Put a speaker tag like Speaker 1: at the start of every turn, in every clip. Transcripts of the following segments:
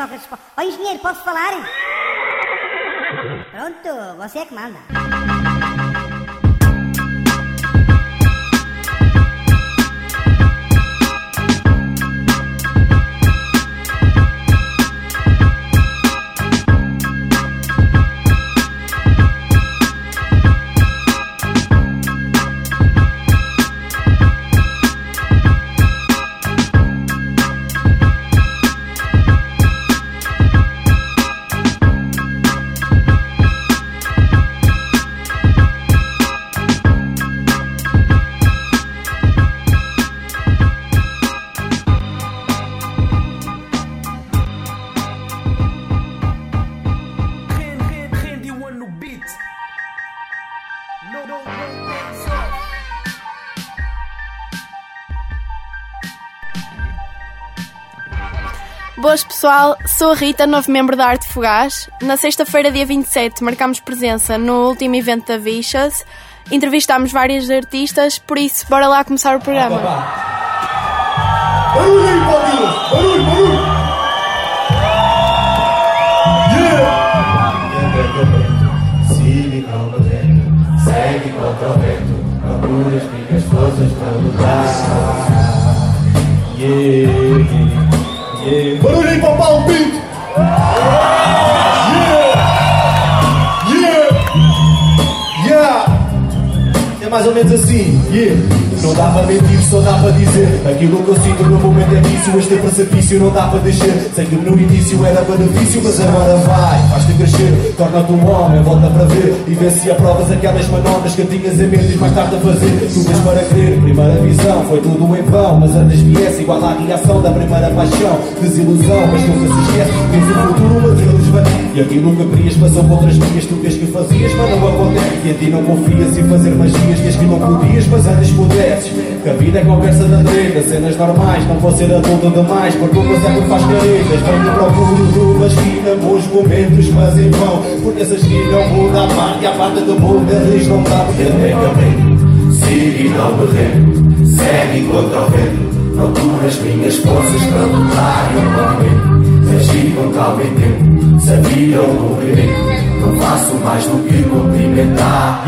Speaker 1: Sócrates. Ó engenheiro, posso falar? Pronto, você é que manda.
Speaker 2: Pessoal, sou a Rita, novo membro da Arte Fugaz. Na sexta-feira, dia 27, marcámos presença no último evento da Vixas. Entrevistámos vários artistas, por isso, bora lá começar o programa.
Speaker 3: Barulho aí, Paulinho! Yeah! Siga vento, segue para lutar. Yeah, yeah, aí para Paulo mais ou menos assim, yeah. Não dá para mentir, só dá para dizer. Aquilo que eu sinto no momento é vício Este é precipício, não dá para descer. Sei que no início era benefício Mas agora vai, faz-te crescer. Torna-te um homem, volta para ver E vê se aprovas aquelas manobras Que tinhas em mente e mais tarde a fazer. Tu vês para crer, primeira visão Foi tudo em vão, mas andas viesse Igual à reação da primeira paixão. Desilusão, mas nunca se esquece Tens o futuro, mas eles vão E aquilo que querias passou por outras vias Tu vês que fazias, mas não acontece. E em ti não confias em fazer magias Diz que não podias, mas antes pudesses Que a vida é conversa da treta Cenas normais, não vou ser adulto demais. Porque o passado faz caretas Venho procuro ruas, fina, bons momentos Mas em vão, porque essas que não mudam a parte E a parte do mundo eles não dá Até caminho, siga e não me rendo Segue contra o vento. Procura as minhas forças para lutar E o movimento Agir com calma e tempo Sabia o movimento Não faço mais do que cumprimentar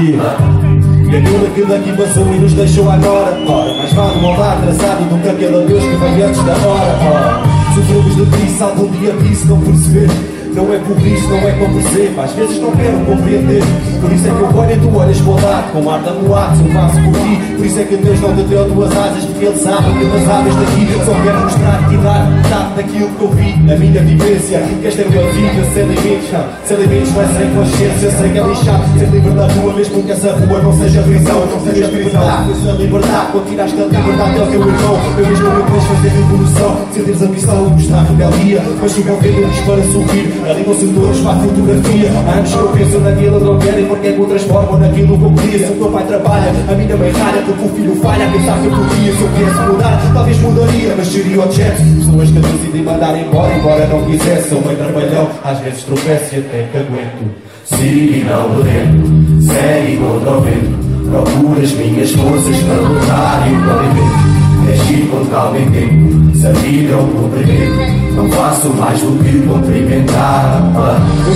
Speaker 3: e aquilo que daqui passou e nos deixou agora. Ora, mais vale moldar traçado do que aquele adeus que veio antes da hora. Ora, sofremos de preguiça, algum dia disse não perceber não é por isso, não é como percebo Às vezes não quero compreender. Por isso é que eu olho e tu olhas para Com ar de amuado, eu faço por ti. Por isso é que Deus não te deu duas asas Porque Ele sabe que das aves daqui Só quero mostrar-te e dar metade daquilo que eu vi Na minha vivência. Que esta é uma vida sem limites não. Sem limites não é sem consciência Sei que é lixado Ser livre rua Mesmo que essa rua não seja prisão Não seja prisão Pois a liberdade Quando tiraste a liberdade ao teu irmão. Eu mesmo me quis fazer revolução. Sentires a missão Mostrar a rebeldia Mas não vês para subir Alinham-se todos para a fotografia Anos que eu penso naquilo que não quero porque é que o transformam naquilo que eu queria. Se o meu pai trabalha, a minha mãe ralha Porque o filho falha, pensar que eu podia. Se eu quisesse mudar, talvez mudaria Mas seria o chat Pessoas que decidem mandar embora Embora não quisesse, sou meio trabalhão Às vezes tropeço e até que aguento. E não rendo Segue contra o vento. Procuro as minhas forças para lutar e o movimento Agir com calma e tempo Se a vida é um cumprimento Não faço mais do que cumprimentar.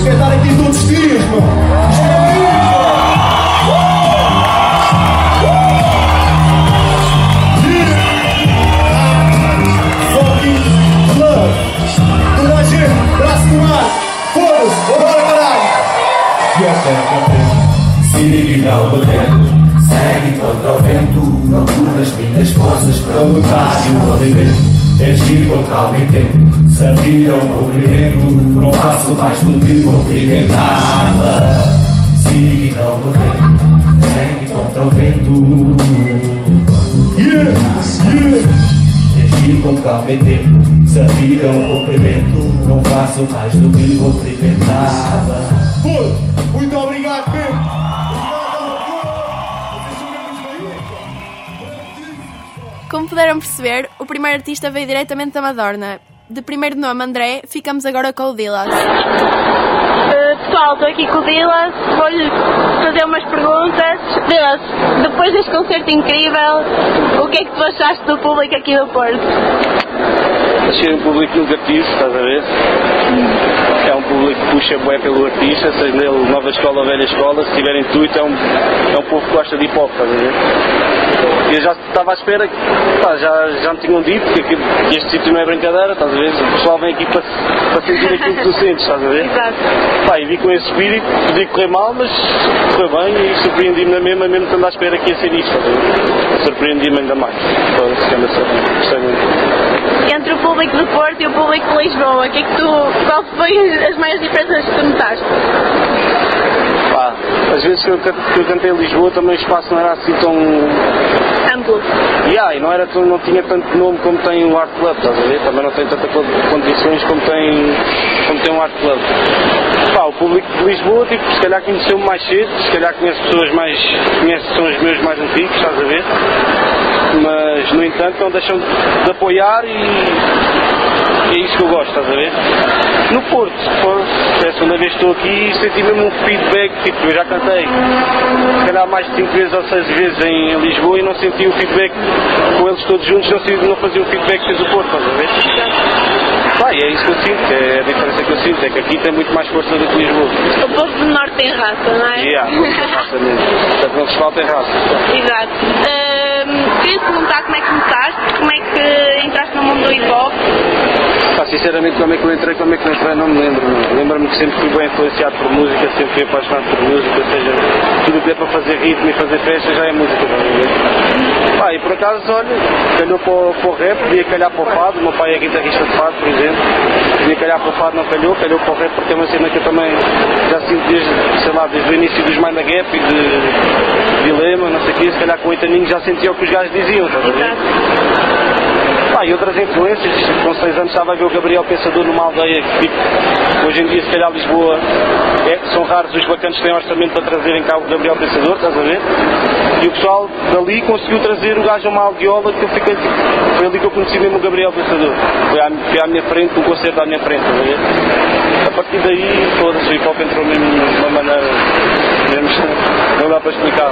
Speaker 3: Quero estar aqui todos os dias, mano Isto vida, Fucking love Toda a gente, braço no ar Foda-se, vambora caralho até que Se ligue não me rendo Segue contra o vento Procura as minhas forças para lutar e o movimento Com calma e tempo Sabia o movimento Não faço mais do que cumprimentar Siga e não me rendo Segue contra o vento. Yeah, yeah Agir com calma e tempo Sabia o cumprimento Não faço mais do que cumprimentar Muito obrigado, mesmo
Speaker 2: Como puderam perceber, primeiro artista veio diretamente da Madorna. De primeiro nome André, ficamos agora com o Dilas.
Speaker 4: Uh, pessoal, estou aqui com o Dilas, vou-lhe fazer umas perguntas. Dilas, depois deste concerto incrível, o que é que tu achaste do público aqui do Porto?
Speaker 5: Achei um público negativo, estás a ver? É um público que puxa bué pelo artista, seja nele nova escola ou velha escola, se tiver intuito, é um, é um povo que gosta de hip hop, estás a ver? E eu já estava à espera pá, já, já me tinham dito que, aquilo- que este sítio não é brincadeira, estás a ver? O pessoal vem aqui para, para sentir aquilo que tu sentes, estás a ver?
Speaker 4: Exato.
Speaker 5: Pá, e vi com esse espírito, podia correr mal, mas correu bem e surpreendi-me na mesma, mesmo estando à espera que ia ser isto? Surpreendi-me ainda mais. Então, gostei muito.
Speaker 4: Entre o público do Porto e o público de Lisboa, que é que tu, qual foi as maiores diferenças que tu notaste?
Speaker 5: Pá, às vezes que eu, que eu cantei em Lisboa também o espaço não era assim tão.
Speaker 4: Amplo.
Speaker 5: Yeah, e não, era não tinha tanto nome como tem o Art Club, estás a ver? Também não tem tantas condições como tem, como tem um Art Club. Pá, o público de Lisboa, tipo, se calhar conheceu-me mais cedo, se calhar conhece pessoas mais. conhece são os meus mais antigos, estás a ver? Entanto, não deixam de apoiar e. É isso que eu gosto, estás a ver? No Porto, pô, é a segunda vez que estou aqui e senti mesmo um feedback, tipo, eu já cantei, se calhar mais de 5 vezes ou 6 vezes em Lisboa e não senti o feedback com eles todos juntos, não, senti- não fazia o feedback que fez o Porto, estás a ver? Pá, e é isso que eu sinto, é a diferença que eu sinto, é que aqui tem muito mais força do que Lisboa.
Speaker 4: O povo do Norte tem raça, não é?
Speaker 5: Yeah, tem raça mesmo. Portanto, não vos falta raça.
Speaker 4: Exato. Ahm, Queria perguntar como é que começaste, como é que entraste no mundo do hip hop.
Speaker 5: Pá, sinceramente, como é que eu entrei, como é que eu entrei, não me lembro. Lembro-me que sempre fui bem influenciado por música, sempre fui apaixonado por música, ou seja, tudo o que é para fazer ritmo e fazer festa já é música. estás a ver? Pá, e por acaso, olha, calhou para, o- para rap, podia calhar para o fado, o meu pai é guitarrista de fado, por exemplo, podia calhar para o fado, não calhou, calhou para o rap porque é uma cena que eu também já sinto desde, sei lá, desde o início dos Mind Gap e de Dilema, não sei o quê, se calhar com oito aninhos já sentia o que os gajos diziam, estás a ver? Pá, e outras influências, com 6 anos estava a ver o Gabriel Pensador numa aldeia que tipo, hoje em dia se calhar Lisboa é- são raros os bacanas que têm orçamento para trazerem cá o Gabriel Pensador, estás a ver? E o pessoal dali conseguiu trazer o gajo a uma aldeola que eu fiquei tipo, foi ali que eu conheci mesmo o Gabriel Pensador. Foi à, foi à minha frente, um concerto à minha frente, estás a ver? A partir daí, todas o hip hop entrou mesmo de uma maneira, mesmo, não dá para explicar.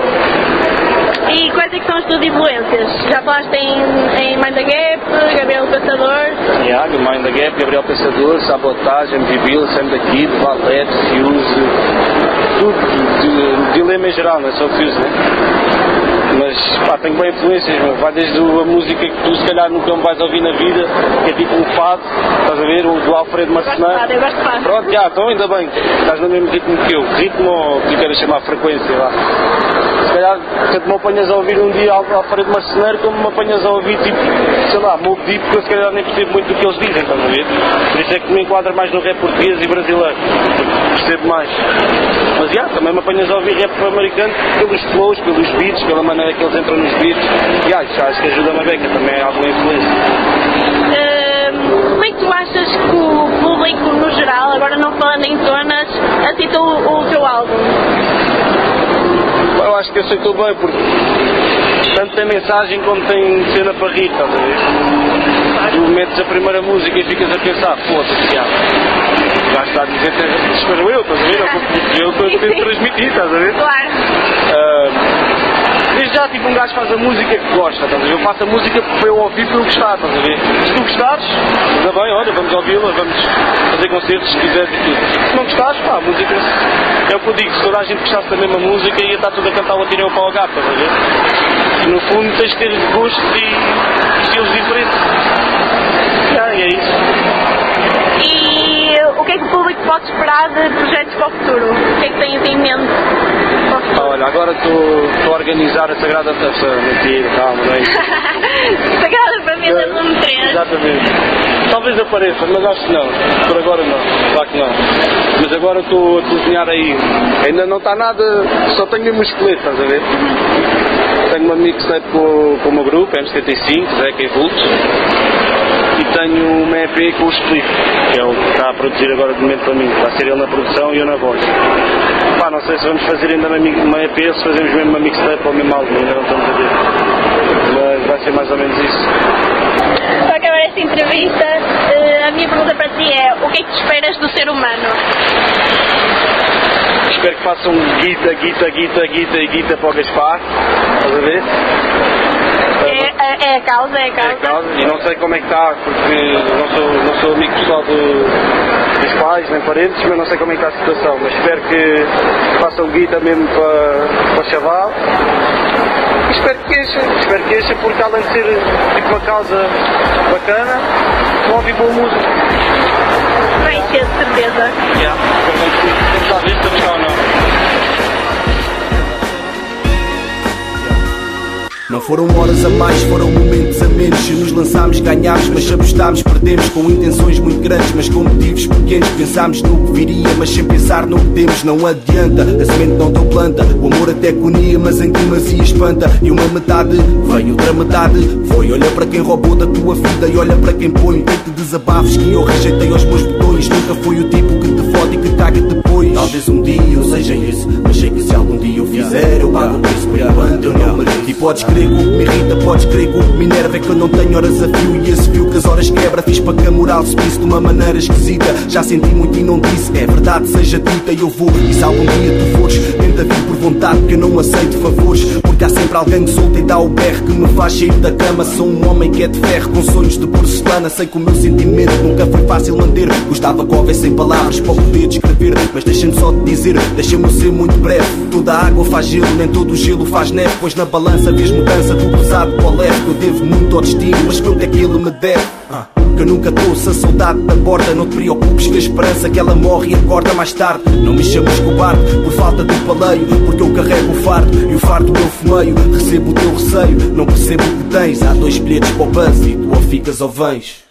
Speaker 4: E quais é que são as tuas influências? Já falaste em, em Mind the Gap, Gabriel Pensador.
Speaker 5: Yeah, Mind the Gap, Gabriel Pensador, Sabotagem, MV Bill, Sam da Kid, Valete, Fuse, tudo, de, dilema em geral, não é só Fuse, né? Mas pá, tenho bem influências, meu. vai desde a música que tu se calhar nunca me vais ouvir na vida, que é tipo um fado, estás a ver, o do Alfredo
Speaker 4: eu gosto de fado.
Speaker 5: Pronto, já, então ainda bem, estás no mesmo ritmo que eu. Ritmo ou que queres chamar frequência lá. Se calhar, tanto me apanhas a ouvir um dia Al- Alfredo Marceneiro, como me apanhas a ouvir tipo, sei lá, Mob Deep, que eu se calhar nem percebo muito do que eles dizem, estás a ver? Por isso é que me enquadra mais no rap português e brasileiro, porque percebo mais. Mas já, também me apanhas a ouvir rap americano pelos flows, pelos beats, pela maneira que eles entram nos beats. Já, isso acho que ajuda-me a beca, também é alguma influência.
Speaker 4: Como é que tu achas que o público no geral, agora não falando em zonas, aceitou o, o teu álbum?
Speaker 5: Eu acho que aceitou bem, porque tanto tem mensagem como tem cena para rir, estás a ver? Tu metes a primeira música e ficas a pensar, foda-se, O está a dizer, que espero eu, estás a ver? Eu estou a tentar transmitir, estás a ver?
Speaker 4: Claro.
Speaker 5: Ah, desde já, tipo, um gajo faz a música que gosta, estás a ver? Eu faço a música para eu ouvir para eu gostar, estás a ver? Se tu gostares, ainda bem, olha, vamos ouvi-la, vamos fazer concertos se quiseres e tudo. Se não gostares, pá, a música é o que eu digo, se toda a gente gostasse da mesma música ia estar tudo a cantar o atirei o pau ao gato, estás a ver? E no fundo tens de ter gostos e estilos diferentes. Ah, e é isso.
Speaker 4: O que é que o público pode esperar de projetos para o futuro? O que é que tens em mente para o
Speaker 5: Ah,
Speaker 4: futuro?
Speaker 5: olha, agora estou a organizar a Sagrada Taça. Mentira, calma, não é isso.
Speaker 4: Sagrada Família número 3.
Speaker 5: Exatamente. Talvez apareça, mas acho que não. Por agora não. Claro que não. Mas agora estou a cozinhar aí. Ainda não está nada, só tenho mesmo esqueleto, estás a ver? Tenho uma mixtape com, com o meu grupo, M75, Zeca e Vultos. E tenho uma EP com o Split, que é o que está a produzir agora de momento para mim. Vai ser ele na produção e eu na voz. Pá, não sei se vamos fazer ainda uma, EP, se fazemos mesmo uma mixtape ou mesmo álbum, ainda não estamos a ver. Mas vai ser mais ou menos isso.
Speaker 4: Para acabar esta entrevista, eh, a minha pergunta para ti é: o que é que tu esperas do ser humano?
Speaker 5: Espero que façam guita, guita, guita, guita e guita para o Gaspar. Estás a ver?
Speaker 4: É, É, é a causa, é a causa.
Speaker 5: É a causa. E não sei como é que está, porque não sou, não sou amigo pessoal do, dos pais nem parentes, mas não sei como é que está a situação. Mas espero que façam guita mesmo para, para chaval. E espero que encha, espero que encha, porque além de ser tipo uma causa bacana, vão ouvir boa música.
Speaker 4: Vai encher, de certeza.
Speaker 5: Yeah. Portanto, temos a vista, mas ou não.
Speaker 6: Não foram horas a mais, foram momentos a menos. Se nos lançámos, ganhámos, mas apostámos, perdemos. Com intenções muito grandes, mas com motivos pequenos. Pensámos no que viria, mas sem pensar no que temos. Não adianta, a semente não deu planta. O amor até unia, mas em demasia espanta. E uma metade veio, outra metade foi. Olha para quem roubou da tua vida e olha para quem põe. Tanto desabafos que eu rejeitei aos meus botões. Nunca foi o tipo que e que caga depois. Talvez um dia eu seja esse, mas sei que se algum dia eu fizer, eu pago o preço por enquanto eu não mereço. E podes crer que o que me irrita, podes crer que o que me enerva é que eu não tenho horas a fio. E esse fio que as horas quebra, fiz para que a moral subisse de uma maneira esquisita. Já senti muito e não disse, é verdade, seja dita, eu vou. E se algum dia tu fores, tenta vir por vontade, que eu não aceito favores. Porque há sempre alguém que solta e dá o berro que me faz sair da cama. Sou um homem que é de ferro, com sonhos de porcelana. Sei que o meu sentimento nunca foi fácil manter. Gostava que houvesse em palavras para descrever. Mas deixa-me só te dizer, deixa-me ser muito breve. Toda água faz gelo, nem todo gelo faz neve. Pois na balança vês mudança do pesado para o leve. Eu devo muito ao destino, mas quanto é que ele me deve? Ah, Que eu nunca trouxe a saudade da porta Não te preocupes que a esperança que ela morre e acorda mais tarde Não me chames cobarde por falta de paleio Porque eu carrego o fardo e o fardo eu fumeio Recebo o teu receio, não percebo o que tens Há dois bilhetes para o buzz e tu ou ficas ou vens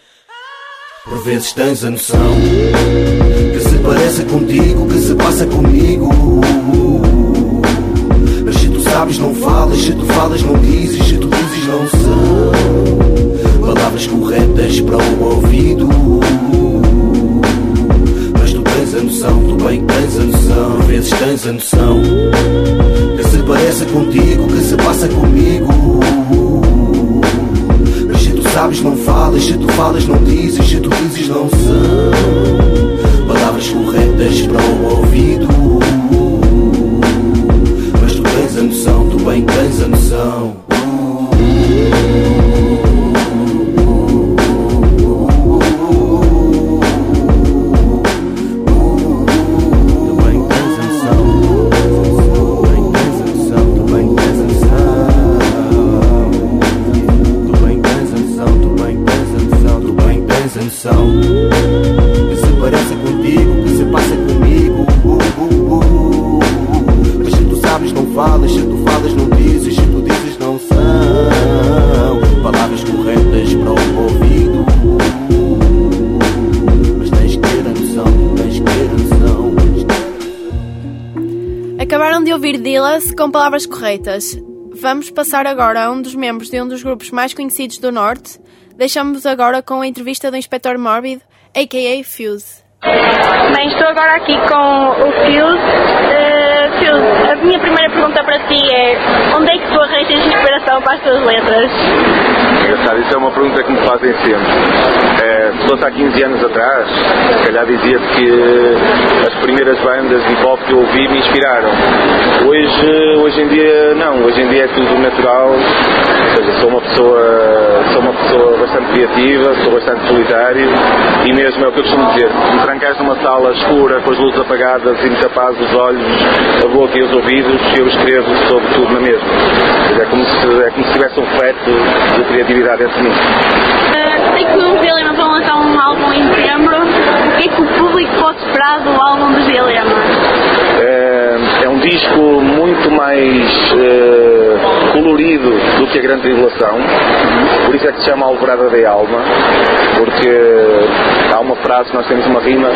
Speaker 6: Por vezes tens a noção Que se parece contigo, que se passa comigo mas se tu sabes, não falas, se tu falas, não dizes, se tu dizes, não são palavras corretas para o ouvido. Mas tu tens a noção, tu bem tens a noção, por vezes tens a noção que se parece contigo, que se passa comigo. Sabes, não falas, se tu falas, não dizes, se tu dizes, não são palavras corretas.
Speaker 2: Vamos passar agora a um dos membros de um dos grupos mais conhecidos do Norte. Deixamos agora com a entrevista do Inspector Morbid, a.k.a. Fuse.
Speaker 4: Bem, estou agora aqui com o Fuse. Uh, Fuse, a minha primeira pergunta para ti é onde é que tu arranjas inspiração para as tuas letras?
Speaker 7: Engraçado, isso é uma pergunta que me fazem sempre. Fosse há 15 anos atrás, se calhar dizia-te que as primeiras bandas de hip hop que eu ouvi me inspiraram. Hoje, hoje em dia, não. Hoje em dia é tudo natural. Ou seja, sou uma pessoa, sou uma pessoa bastante criativa, sou bastante solitário e mesmo é o que eu costumo dizer. Me trancares numa sala escura, com as luzes apagadas e me tapares os olhos, a boca e os ouvidos, eu escrevo sobre tudo na mesma. É como se, é como se tivesse um feto de criatividade dentro de mim.
Speaker 4: Uh, sei que os Dilema vão lançar um álbum em setembro. O que é que o público pode esperar do álbum dos Dilema?
Speaker 7: É, é um disco muito mais eh, colorido do que a Grande Tribulação, por isso é que se chama Alvorada da Alma, porque há uma frase, nós temos uma rima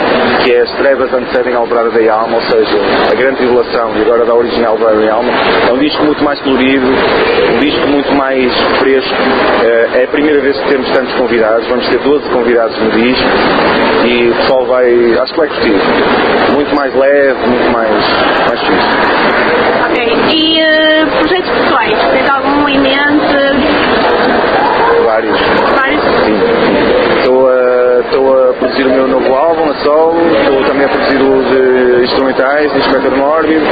Speaker 7: que é as trevas antecedem a Alvorada da Alma, ou seja, a Grande Tribulação e agora da original Alvorada da Alma. É um disco muito mais colorido, um disco muito mais fresco. Eh, é a primeira vez que temos tantos convidados, vamos ter 12 convidados no disco e o pessoal vai, acho que vai curtir. Muito mais leve, muito mais, mais fixe.
Speaker 4: Ok. E Tens algum em mente?
Speaker 7: Vários.
Speaker 4: Vários?
Speaker 7: Sim. Estou a, estou a produzir o meu novo álbum, a solo, estou também a produzir o de instrumentais, de Inspector Mórbido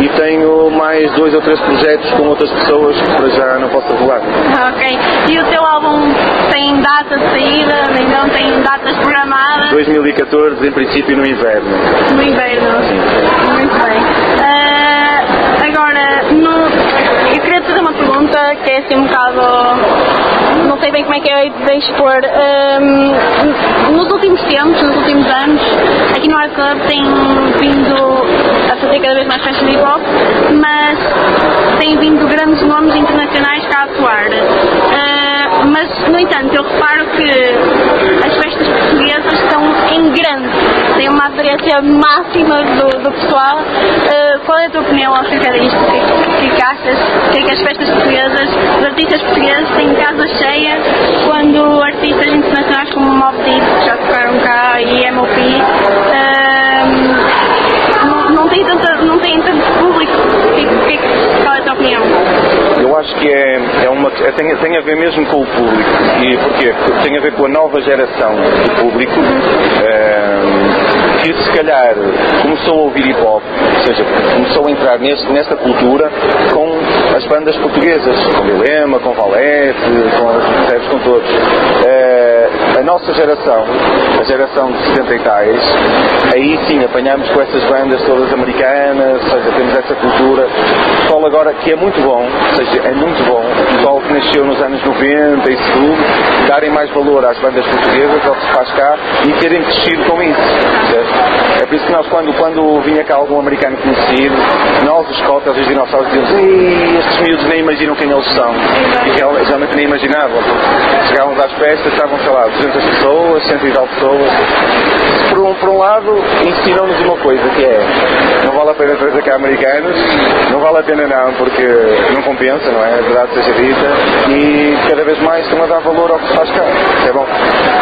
Speaker 7: e tenho mais dois ou três projetos com outras pessoas que para já não posso revelar.
Speaker 4: Ok. E o teu álbum tem data de saída? Não tem datas programadas?
Speaker 7: 2014, em princípio, no inverno.
Speaker 4: No inverno. Muito bem. Ah, agora, no- eu queria te fazer uma é assim um bocado. Não sei bem como é que é de expor. Ahm, nos últimos tempos, nos últimos anos, aqui no Art Club tem vindo a fazer cada vez mais festas de hip hop, mas tem vindo grandes nomes internacionais cá a atuar. Ah, mas, no entanto, eu reparo que as festas portuguesas estão em grande, têm uma aderência máxima do, do pessoal. Ah, qual é a tua opinião acerca disto? O que, é que- o que é que achas? O que é que as festas portuguesas, os artistas portugueses têm casa cheia quando artistas internacionais como Mob Deep, que já tocaram cá, e MOP, ah, não, não têm tanta, não têm tanto público? Que, que, qual é a tua opinião?
Speaker 7: Eu acho que é, é uma, é- tem, tem a ver mesmo com o público. E porquê? Porque tem a ver com a nova geração de público ehm, que se calhar começou a ouvir hip hop, ou seja, começou a entrar neste, nesta cultura com as bandas portuguesas, com Dilema, com Valete, com, com todos. Eh, a nossa geração, a geração de 70 e tais, aí sim apanhamos com essas bandas todas americanas, ou seja, temos essa cultura. O pessoal agora que é muito bom, ou seja, é muito bom, o pessoal que nasceu nos anos 90 e tudo, darem mais valor às bandas portuguesas, ao que se faz cá e terem crescido com isso. percebes? Por isso que nós, quando, quando vinha cá algum americano conhecido, nós, os cotas, os dinossauros, dizíamos: estes miúdos nem imaginam quem eles são. E real- realmente nem imaginavam. Chegávamos às festas, estavam, sei lá, 200 pessoas, 100 e tal pessoas. Por um, por um lado, ensinam-nos uma coisa que é: não vale a pena trazer cá americanos, não vale a pena não, porque não compensa, não é? A verdade seja dita. E cada vez mais estão a dar valor ao que se faz cá. É bom.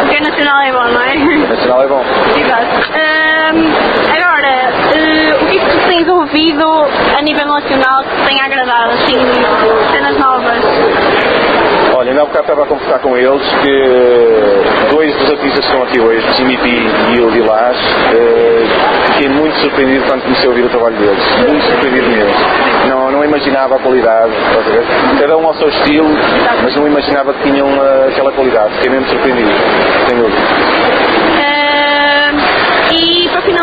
Speaker 4: Porque é nacional é bom, não é?
Speaker 7: Nacional é bom.
Speaker 4: Exato. Agora, eh, o que é que tu tens ouvido a nível nacional que te tenha agradado, assim, cenas novas?
Speaker 7: Olha, ainda há bocado estava a conversar com eles que dois dos artistas que estão aqui hoje, Jimmy e o Dilás, eh, fiquei muito surpreendido quando comecei a ouvir o trabalho deles. Muito surpreendido mesmo. Não, não imaginava a qualidade? Cada um ao seu estilo, mas não imaginava que tinham eh, aquela qualidade. Fiquei mesmo surpreendido, sem dúvida.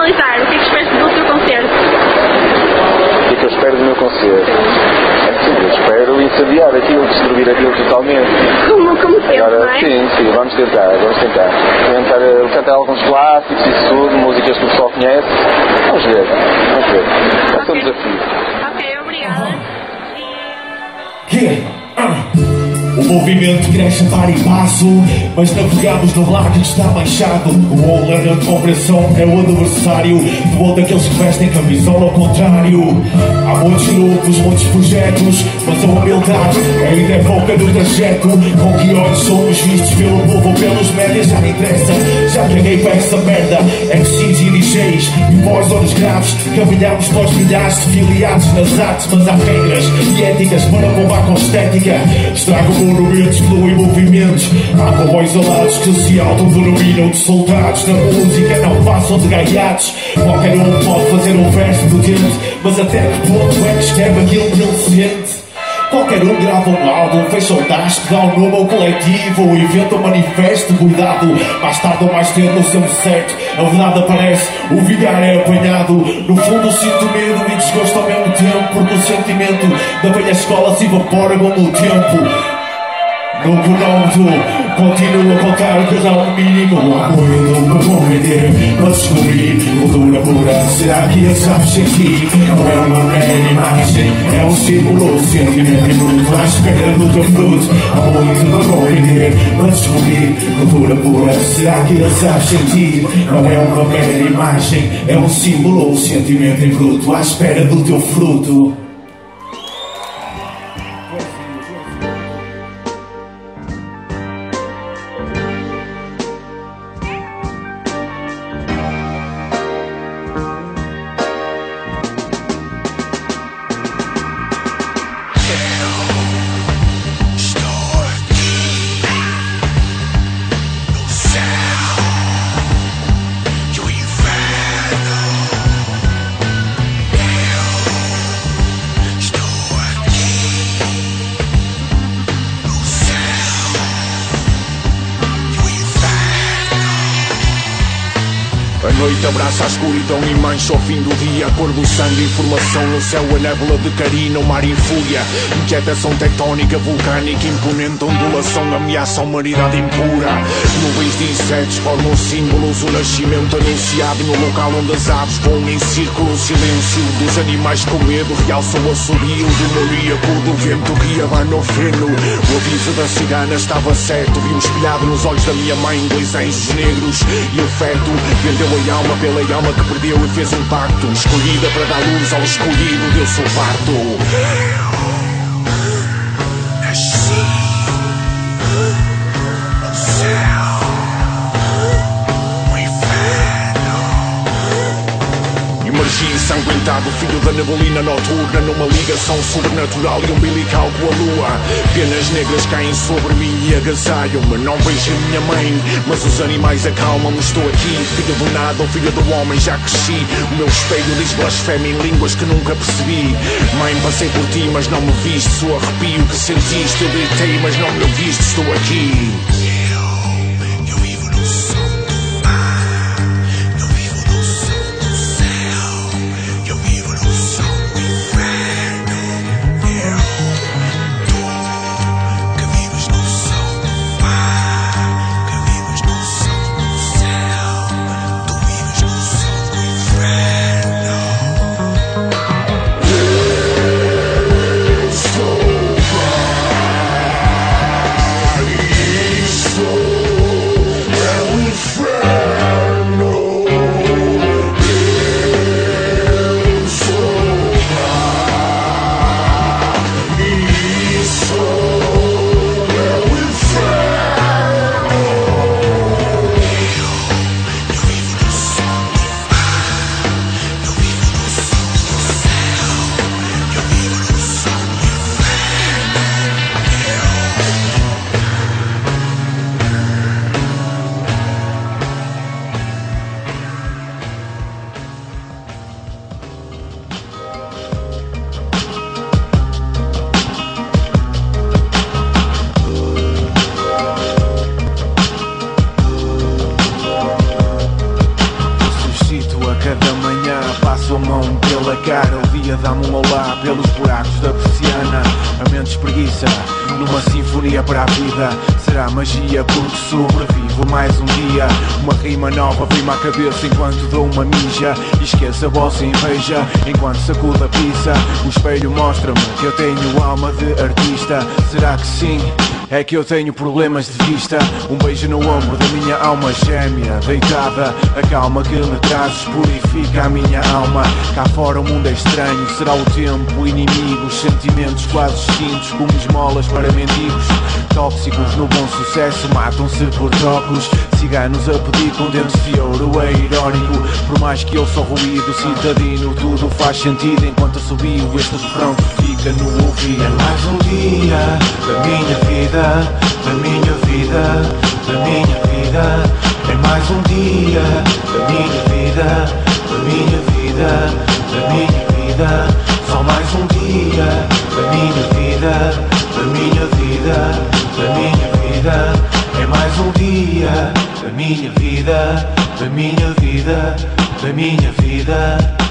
Speaker 4: Finalizar, o que é que esperas do teu concerto?
Speaker 7: O que é que eu espero do meu concerto? É assim, eu espero incendiar aquilo, destruir aquilo totalmente.
Speaker 4: Como, como sempre, não
Speaker 7: Agora,
Speaker 4: é?
Speaker 7: sim, sim, vamos tentar, vamos tentar. Tentar eh, cantar alguns clássicos e isso tudo, músicas que o pessoal conhece. Vamos ver, vamos ver. Vai ser um
Speaker 4: Ok.
Speaker 7: desafio.
Speaker 4: Ok, obrigada.
Speaker 8: Yeah. Ah. O movimento cresce a par e passo, mas navegamos no lago que está manchado. O Olan a compreensão é o adversário de um daqueles que vestem camisola ao contrário. Há muitos grupos, muitos projetos, mas a humildade ainda é pouca do trajeto. Com que olhos somos vistos pelo povo pelos médias, já não interessa. Já caguei para essa merda. MCs e DJs e voz ou graves, caminhamos para os milhares de filiados nas artes, mas há regras e éticas para bombar com estética. Estrago monumentos, fluem movimentos. Há comboios alados que se autodenominam de soldados. Na música não passam de gaiatos. Qualquer um pode fazer um verso potente, mas até que ponto é que escreve aquilo que ele sente? Qualquer um grava um álbum, fecha um tasco, dá um nome ao coletivo, ou inventa um manifesto, cuidado, mais tarde ou mais cedo, no seu certo, a verdade aparece, o vigar é apanhado, no fundo sinto medo e desgosto ao mesmo tempo, porque o sentimento da velha escola se evapora como o tempo. No cronômetro, continuo a contar o casal mínimo muito para compreender, para descobrir Cultura pura, será que ele sabe sentir? Não é uma mera imagem, é um símbolo Sentimento bruto, à espera do teu fruto Há muito para compreender, para descobrir Cultura pura, será que ele sabe sentir? Não é uma mera imagem, é um símbolo Sentimento bruto, à espera do teu fruto
Speaker 9: abraça a escuridão e mancha o fim do dia. Cor do sangue, informação no céu, a névola de carina, o mar em fúria. Inquietação tectónica, vulcânica, imponente ondulação, ameaça a humanidade impura. Nuvens de insetos formam símbolos, o nascimento anunciado no local onde as aves voam em círculo. O silêncio dos animais com medo realça o assobio demoníaco do vento que abana o feno. O aviso da cigana estava certo, vi um espelhado nos olhos da minha mãe, dois anjos negros e o feto vendeu a alma pela alma que perdeu e fez um pacto. Escolhida para dar luz ao escolhido, deu-se o parto. Ensanguentado, filho da neblina noturna Numa ligação sobrenatural e umbilical com a lua. Penas negras caem sobre mim e agasalham-me. Não vejo a minha mãe, mas os animais acalmam-me. Estou aqui, filho do nada ou filho do homem, já cresci. O meu espelho diz blasfémia em línguas que nunca percebi. Mãe, passei por ti, mas não me viste. Sou arrepio que sentiste, eu gritei, mas não me ouviste. Estou aqui a vossa inveja. Enquanto sacudo a pizza O espelho mostra-me que eu tenho alma de artista. Será que sim? É que eu tenho problemas de vista. Um beijo no ombro da minha alma gêmea Deitada, a calma que me trazes Purifica a minha alma. Cá fora o mundo é estranho. Será o tempo inimigo Os sentimentos quase extintos Como esmolas para mendigos. Tóxicos no bom sucesso Matam-se por trocos Ciganos a pedir com dentes de ouro. É irónico Por mais que eu sou ruído Citadino Tudo faz sentido. Enquanto assobio Este refrão que fica no ouvido. É mais um dia da minha vida Da minha vida Da minha vida. É mais um dia da minha vida Da minha vida Da minha vida. Só mais um dia da minha vida Da minha vida Da minha vida Mais um dia da minha vida Da minha vida Da minha vida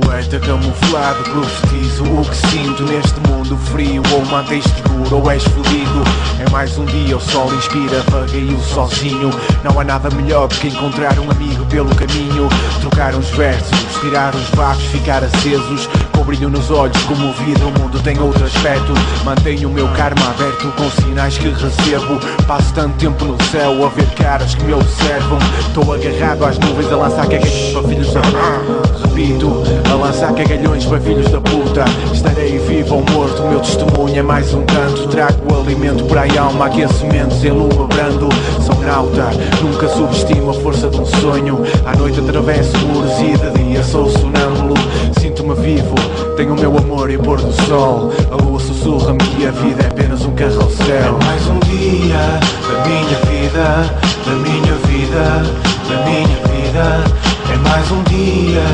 Speaker 9: Poeta camuflado, profetizo o que sinto neste mundo frio Ou mantens seguro ou és fodido É mais um dia, o sol inspira, vagueio sozinho Não há nada melhor do que encontrar um amigo pelo caminho Trocar uns versos, tirar uns vapos, ficar acesos Com brilho nos olhos, como vida, o mundo tem outro aspecto. Mantenho o meu karma aberto com sinais que recebo. Passo tanto tempo no céu a ver caras que me observam. Estou agarrado às nuvens a lançar caguetes para filhos da... A lançar cagalhões para filhos da puta. Estarei vivo ou morto, meu testemunho é mais um canto. Trago o alimento para a alma, aquecimentos em lua brando. Sou nauta, nunca subestimo a força de um sonho. À noite atravesso muros e de dia sou sonâmbulo. Sinto-me vivo, tenho o meu amor e pôr do sol. A lua sussurra-me que a vida é apenas um carrossel. É mais um dia da minha vida, da minha vida, da minha vida mais um dia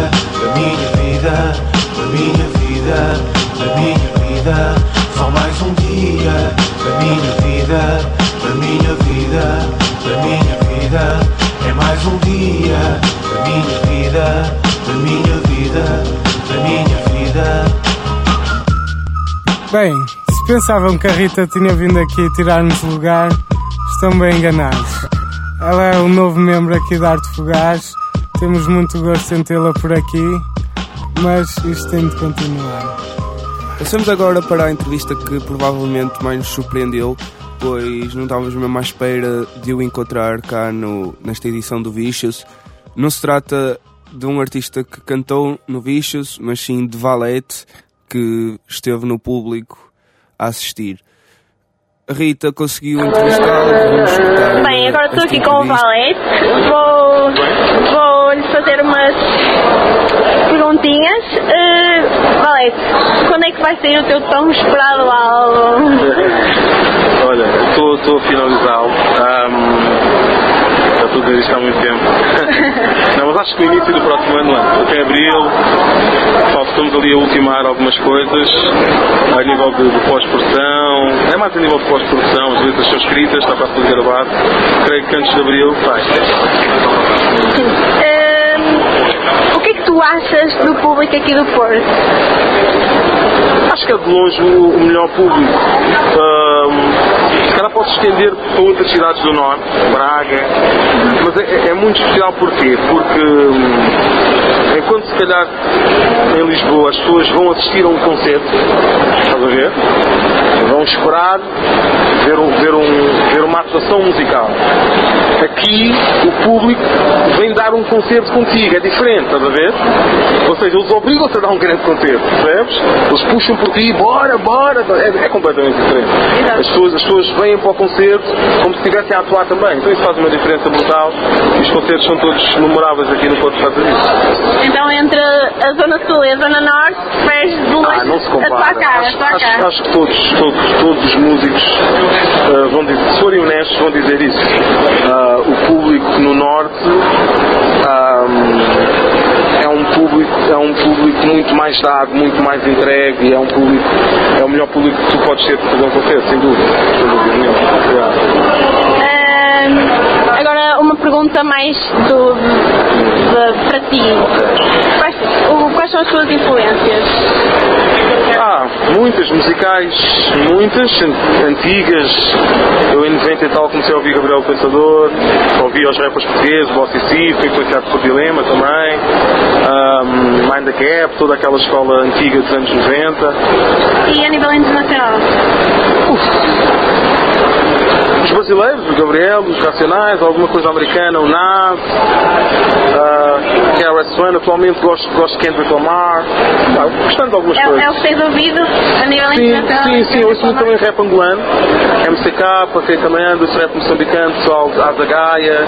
Speaker 9: da minha vida, da minha vida, da minha vida. Só mais um dia da minha vida, da minha vida, da minha vida. É mais um dia da minha vida, da minha vida, da minha vida.
Speaker 10: Bem, se pensavam que a Rita tinha vindo aqui tirar-nos lugar, estão bem enganados. Ela é um novo membro aqui da Arte Fugaz temos muito gosto em tê-la por aqui, mas isto tem de continuar.
Speaker 11: Passamos agora para a entrevista que provavelmente mais nos surpreendeu, pois não estávamos mesmo à espera de o encontrar cá no, nesta edição do Vicious. Não se trata de um artista que cantou no Vicious, mas sim de Valete, que esteve no público a assistir. A Rita conseguiu entrevistá-lo.
Speaker 4: Bem, agora estou aqui com o Valete. Vou, vou fazer umas perguntinhas. Uh, Valete, quando é que vai sair o teu tão esperado álbum?
Speaker 5: Olha, estou a finalizá-lo. Um, já estou a dizer isto há muito tempo. Não, mas acho que no início do próximo ano, até abril, só estamos ali a ultimar algumas coisas a nível de, de pós-produção. É mais a nível de pós-produção, as letras são escritas, está para ser gravado. Creio que antes de abril vai.
Speaker 4: Um, o que é que tu achas do público aqui do Porto?
Speaker 5: Acho que é de longe o, melhor público. Um, se calhar posso estender para outras cidades do Norte, Braga, mas é, é muito especial porquê? Porque hum, enquanto se calhar em Lisboa as pessoas vão assistir a um concerto, estás a ver? Vão esperar ver, um, ver, um, ver uma atuação musical. Aqui o público vem dar um concerto contigo, é diferente, estás a ver? Ou seja, eles obrigam-te a dar um grande concerto, percebes? Eles puxam por ti, bora, bora, é, é completamente diferente. As pessoas, as pessoas vêm para o concerto como se estivessem a atuar também, então isso faz uma diferença brutal e os concertos são todos memoráveis aqui no Porto de Estados Unidos.
Speaker 4: Então entre a Zona Sul e a Zona Norte, fez de longe
Speaker 5: Ah, não se
Speaker 4: a tua
Speaker 5: compara.
Speaker 4: Cara,
Speaker 5: acho, acho-
Speaker 4: cara.
Speaker 5: acho que todos, todos, todos os músicos ah, vão dizer, se forem honestos, vão dizer isso. Ah, o público no Norte ah, é um público, é um público muito mais dado, muito mais entregue, é um público, é o melhor público que tu podes ter para fazer um concerto, sem dúvida. Sem dúvida nenhuma.
Speaker 4: Ahm, agora uma pergunta mais do, de- para ti. Quais, o- quais são as tuas influências?
Speaker 5: Ah, muitas musicais, muitas, an- antigas. Eu em 90 e tal comecei a ouvir Gabriel Pensador, ouvi os rappers portugueses, Bossy C, fui influenciado por Dilema também, um, Mind the Gap, toda aquela escola antiga dos anos 90.
Speaker 4: E a nível internacional?
Speaker 5: Os brasileiros, o Gabriel, os Racionais, alguma coisa americana, o Nas, uh, KRS One, atualmente gosto, gosto de Kendrick Lamar, tá, gostando de algumas
Speaker 4: É,
Speaker 5: coisas.
Speaker 4: é o que tens ouvido a nível
Speaker 5: Sim,
Speaker 4: internacional?
Speaker 5: sim, sim, eu ouço muito também rap angolano, MCK, quem também esse rap moçambicano, pessoal, Azagaia,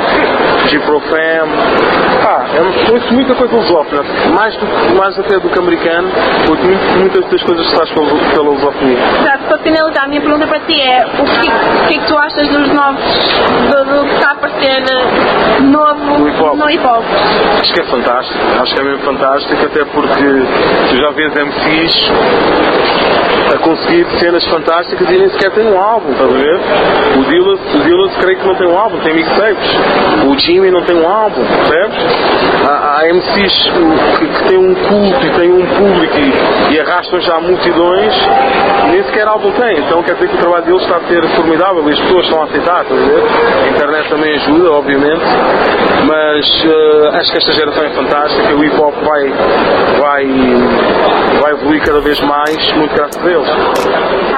Speaker 5: G-Profam. Ah, eu ouço muita coisa lusófona, mais, do, mais até do que americano, muito, muitas das coisas que se faz pela, pela lusofonia.
Speaker 4: Exato, para finalizar, a minha pergunta para ti é o que, o que é que tu achas dos novos, do, do que está a aparecer eh, novo
Speaker 5: No hip hop.
Speaker 4: no hip hop?
Speaker 5: Acho que é fantástico, acho que é mesmo fantástico, até porque tu já vês MCs a conseguir cenas fantásticas e nem sequer tem um álbum, estás a ver? O Dillas, o Dillas creio que não tem um álbum, tem mixtapes. O Jimmy não tem um álbum, percebes? Há, há MCs que, que têm um culto e têm um público e, e arrastam já multidões nem sequer álbum tem. Então quer dizer que o trabalho deles está a ser formidável e as pessoas estão a aceitar, a ver? A internet também ajuda, obviamente, mas eh, acho que esta geração é fantástica, o hip hop vai, vai, vai evoluir cada vez mais, muito graças a eles.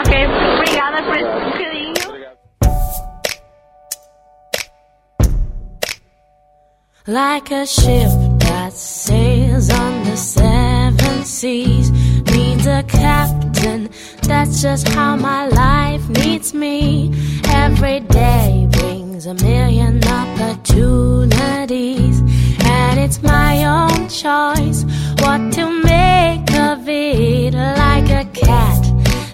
Speaker 4: Ok,
Speaker 12: Like a ship that sails on the seven seas needs a captain. That's just how my life needs me. Every day brings a million opportunities, and it's my own choice what to make of it. Like a cat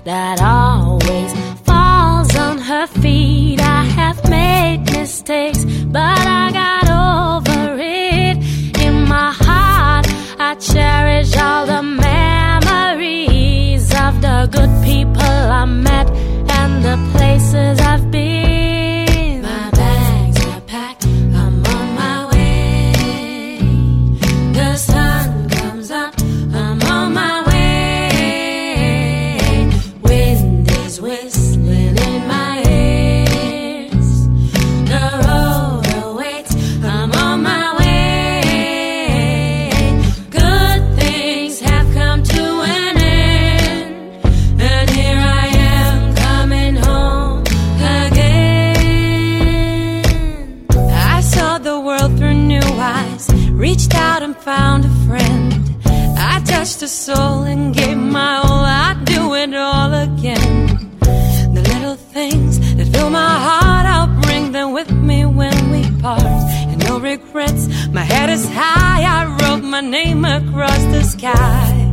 Speaker 12: that always falls on her feet. I have made mistakes, but I got over people I met and the places I've been.
Speaker 13: Soul and gave my all, I'd do it all again. The little things that fill my heart, I'll bring them with me when we part. And no regrets, my head is high, I wrote my name across the sky.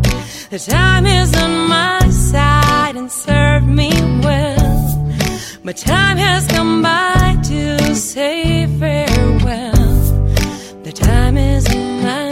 Speaker 13: The time is on my side and served me well. My time has come by to say farewell. The time is on my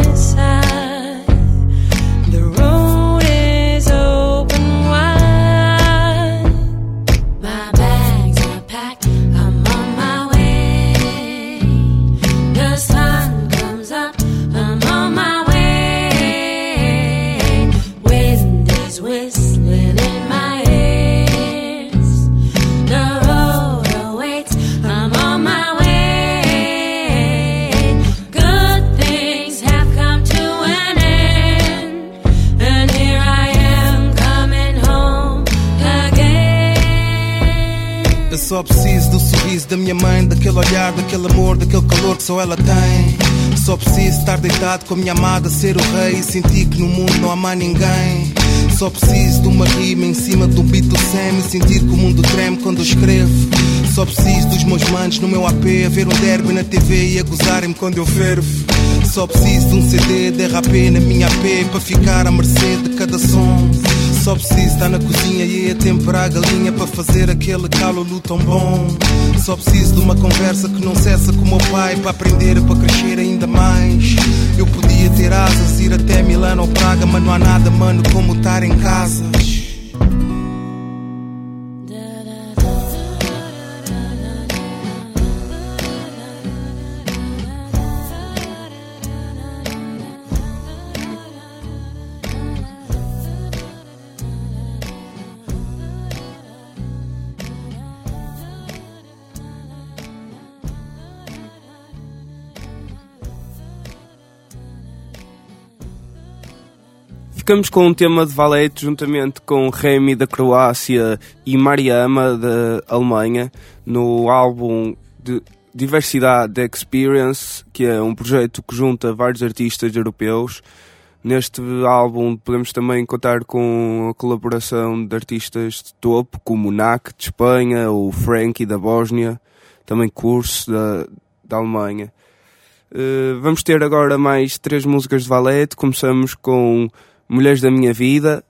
Speaker 14: minha mãe, daquele olhar, daquele amor, daquele calor que só ela tem. Só preciso estar deitado com a minha amada, ser o rei e sentir que no mundo não há mais ninguém. Só preciso de uma rima em cima do beat do Sam e sentir que o mundo treme quando eu escrevo. Só preciso dos meus manos no meu AP, a ver um derby na TV e a gozarem-me quando eu fervo. Só preciso de um CD de RAP na minha AP para ficar à mercê de cada som. Só preciso estar na cozinha e a temperar a galinha para fazer aquele calolo tão bom. Só preciso de uma conversa que não cessa com o meu pai para aprender para crescer ainda mais. Eu podia ter asas, ir até Milano ou Praga, mas não há nada, mano, como estar em casa.
Speaker 11: Ficamos com um tema de Valete juntamente com Remy da Croácia e Mariama da Alemanha no álbum de Diversidade Experience, que é um projeto que junta vários artistas europeus. Neste álbum podemos também contar com a colaboração de artistas de topo, como NAC de Espanha, o Frankie da Bósnia, também Curso da, da Alemanha. Uh, vamos ter agora mais três músicas de Valete. Começamos com Mulheres da Minha Vida,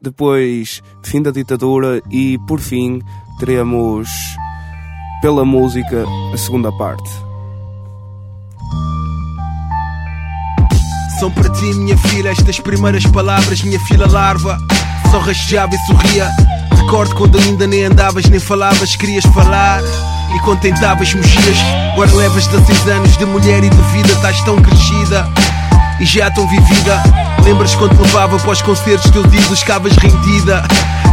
Speaker 11: depois Fim da Ditadura e, por fim, teremos pela música a segunda parte.
Speaker 14: São para ti, minha filha, estas primeiras palavras, minha filha larva. Só rastejava e sorria. Recordo quando ainda nem andavas nem falavas, querias falar. E quando tentavas, mexias. Agora levas 16 anos de mulher e de vida, estás tão crescida e já tão vivida. Lembras quando levava para os concertos teus ídolos, ficavas rendida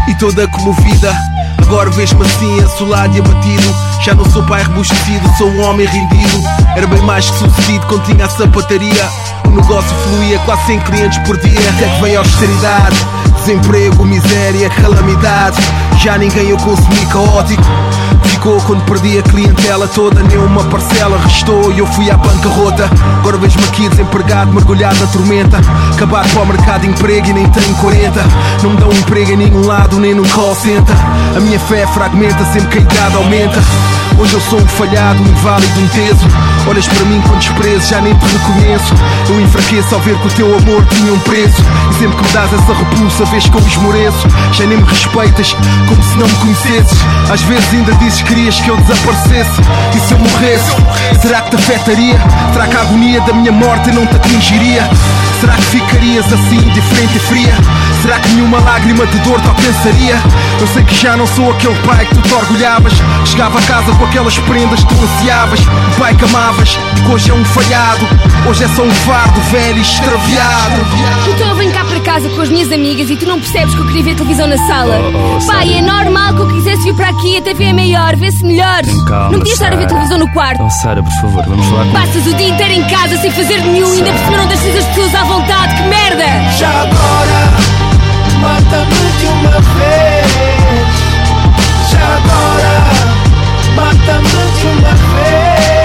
Speaker 14: e toda comovida. Agora vês-me assim, assolado e abatido. Já não sou pai rebustecido, sou um homem rendido. Era bem mais que sucedido quando tinha a sapataria. O negócio fluía, quase 100 clientes por dia. Até que veio a austeridade, desemprego, miséria, calamidade. Já ninguém eu consumi caótico. Ficou quando perdi a clientela toda, nem uma parcela restou e eu fui à bancarrota. Agora vejo-me aqui desempregado, mergulhado na tormenta. Acabado para o mercado de emprego e nem tenho 40. Não me dão emprego em nenhum lado, nem no call center. A minha fé fragmenta sempre que a idade aumenta. Hoje eu sou um falhado, um inválido, um teso. Olhas para mim com desprezo, já nem te reconheço. Eu enfraqueço ao ver que o teu amor tinha um preço. E sempre que me dás essa repulsa, vês que eu esmoreço. Já nem me respeitas, como se não me conhecesses. Às vezes ainda dizes que querias que eu desaparecesse. E se eu morresse, será que te afetaria? Será que a agonia da minha morte não te atingiria? Será que ficarias assim, diferente e fria? Será que nenhuma lágrima de dor te alcançaria? Eu sei que já não sou aquele pai que tu te orgulhavas. Chegava a casa com aquelas prendas que tu ansiavas. O pai que que hoje é um falhado. Hoje é só um fardo velho e extraviado.
Speaker 15: Então eu venho cá para casa com as minhas amigas e tu não percebes que eu queria ver televisão na sala.
Speaker 16: Oh, oh,
Speaker 15: Pai,
Speaker 16: Sara.
Speaker 15: é normal que eu quisesse vir para aqui, a TV é maior, vê-se melhor.
Speaker 16: Calma,
Speaker 15: não podias estar a ver
Speaker 16: Sara.
Speaker 15: televisão no quarto.
Speaker 16: Oh, Sara, por favor, vamos lá.
Speaker 15: Passas o dia inteiro em casa sem fazer nenhum, ainda por cima não deixas as pessoas à vontade, que merda!
Speaker 17: Já agora, mata-me de uma vez. Já agora, mata-me de uma vez. Já agora, mata-me de uma vez.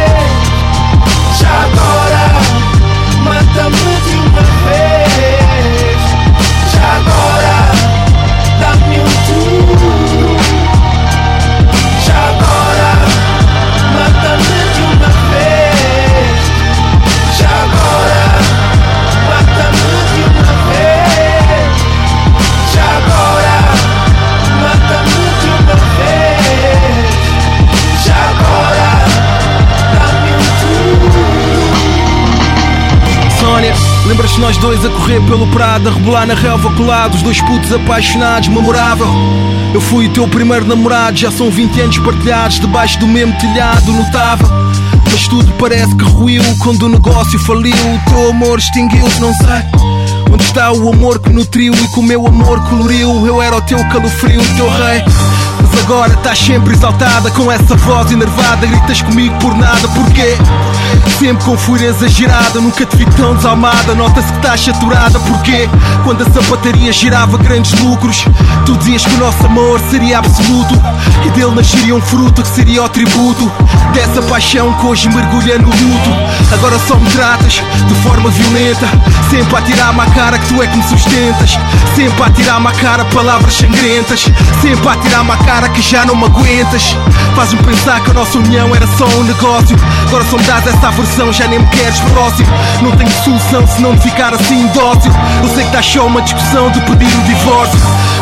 Speaker 14: Correr pelo prado, a rebolar na relva colados, dois putos apaixonados, memorável. Eu fui o teu primeiro namorado, já são 20 anos partilhados debaixo do mesmo telhado, notável. Mas tudo parece que ruiu quando o negócio faliu. O teu amor extinguiu-se, não sei. Onde está o amor que nutriu e que o meu amor coloriu? Eu era o teu calofrio, o teu rei. Mas agora estás sempre exaltada com essa voz enervada. Gritas comigo por nada, porquê? Sempre com fúria exagerada, nunca te vi tão desalmada. Nota-se que estás saturada, porquê? Quando a sapataria girava grandes lucros, tu dizias que o nosso amor seria absoluto e dele nasceria um fruto que seria o tributo dessa paixão que hoje mergulha no luto. Agora só me tratas de forma violenta, sempre a tirar-me à cara que tu é que me sustentas, sempre a tirar-me à cara palavras sangrentas, sempre a tirar-me à cara que já não me aguentas. Faz-me pensar que a nossa união era só um negócio. Agora só me dás essa já nem me queres próximo. Não tenho solução se não ficar assim dócil. Eu sei que está só uma discussão de pedir o divórcio.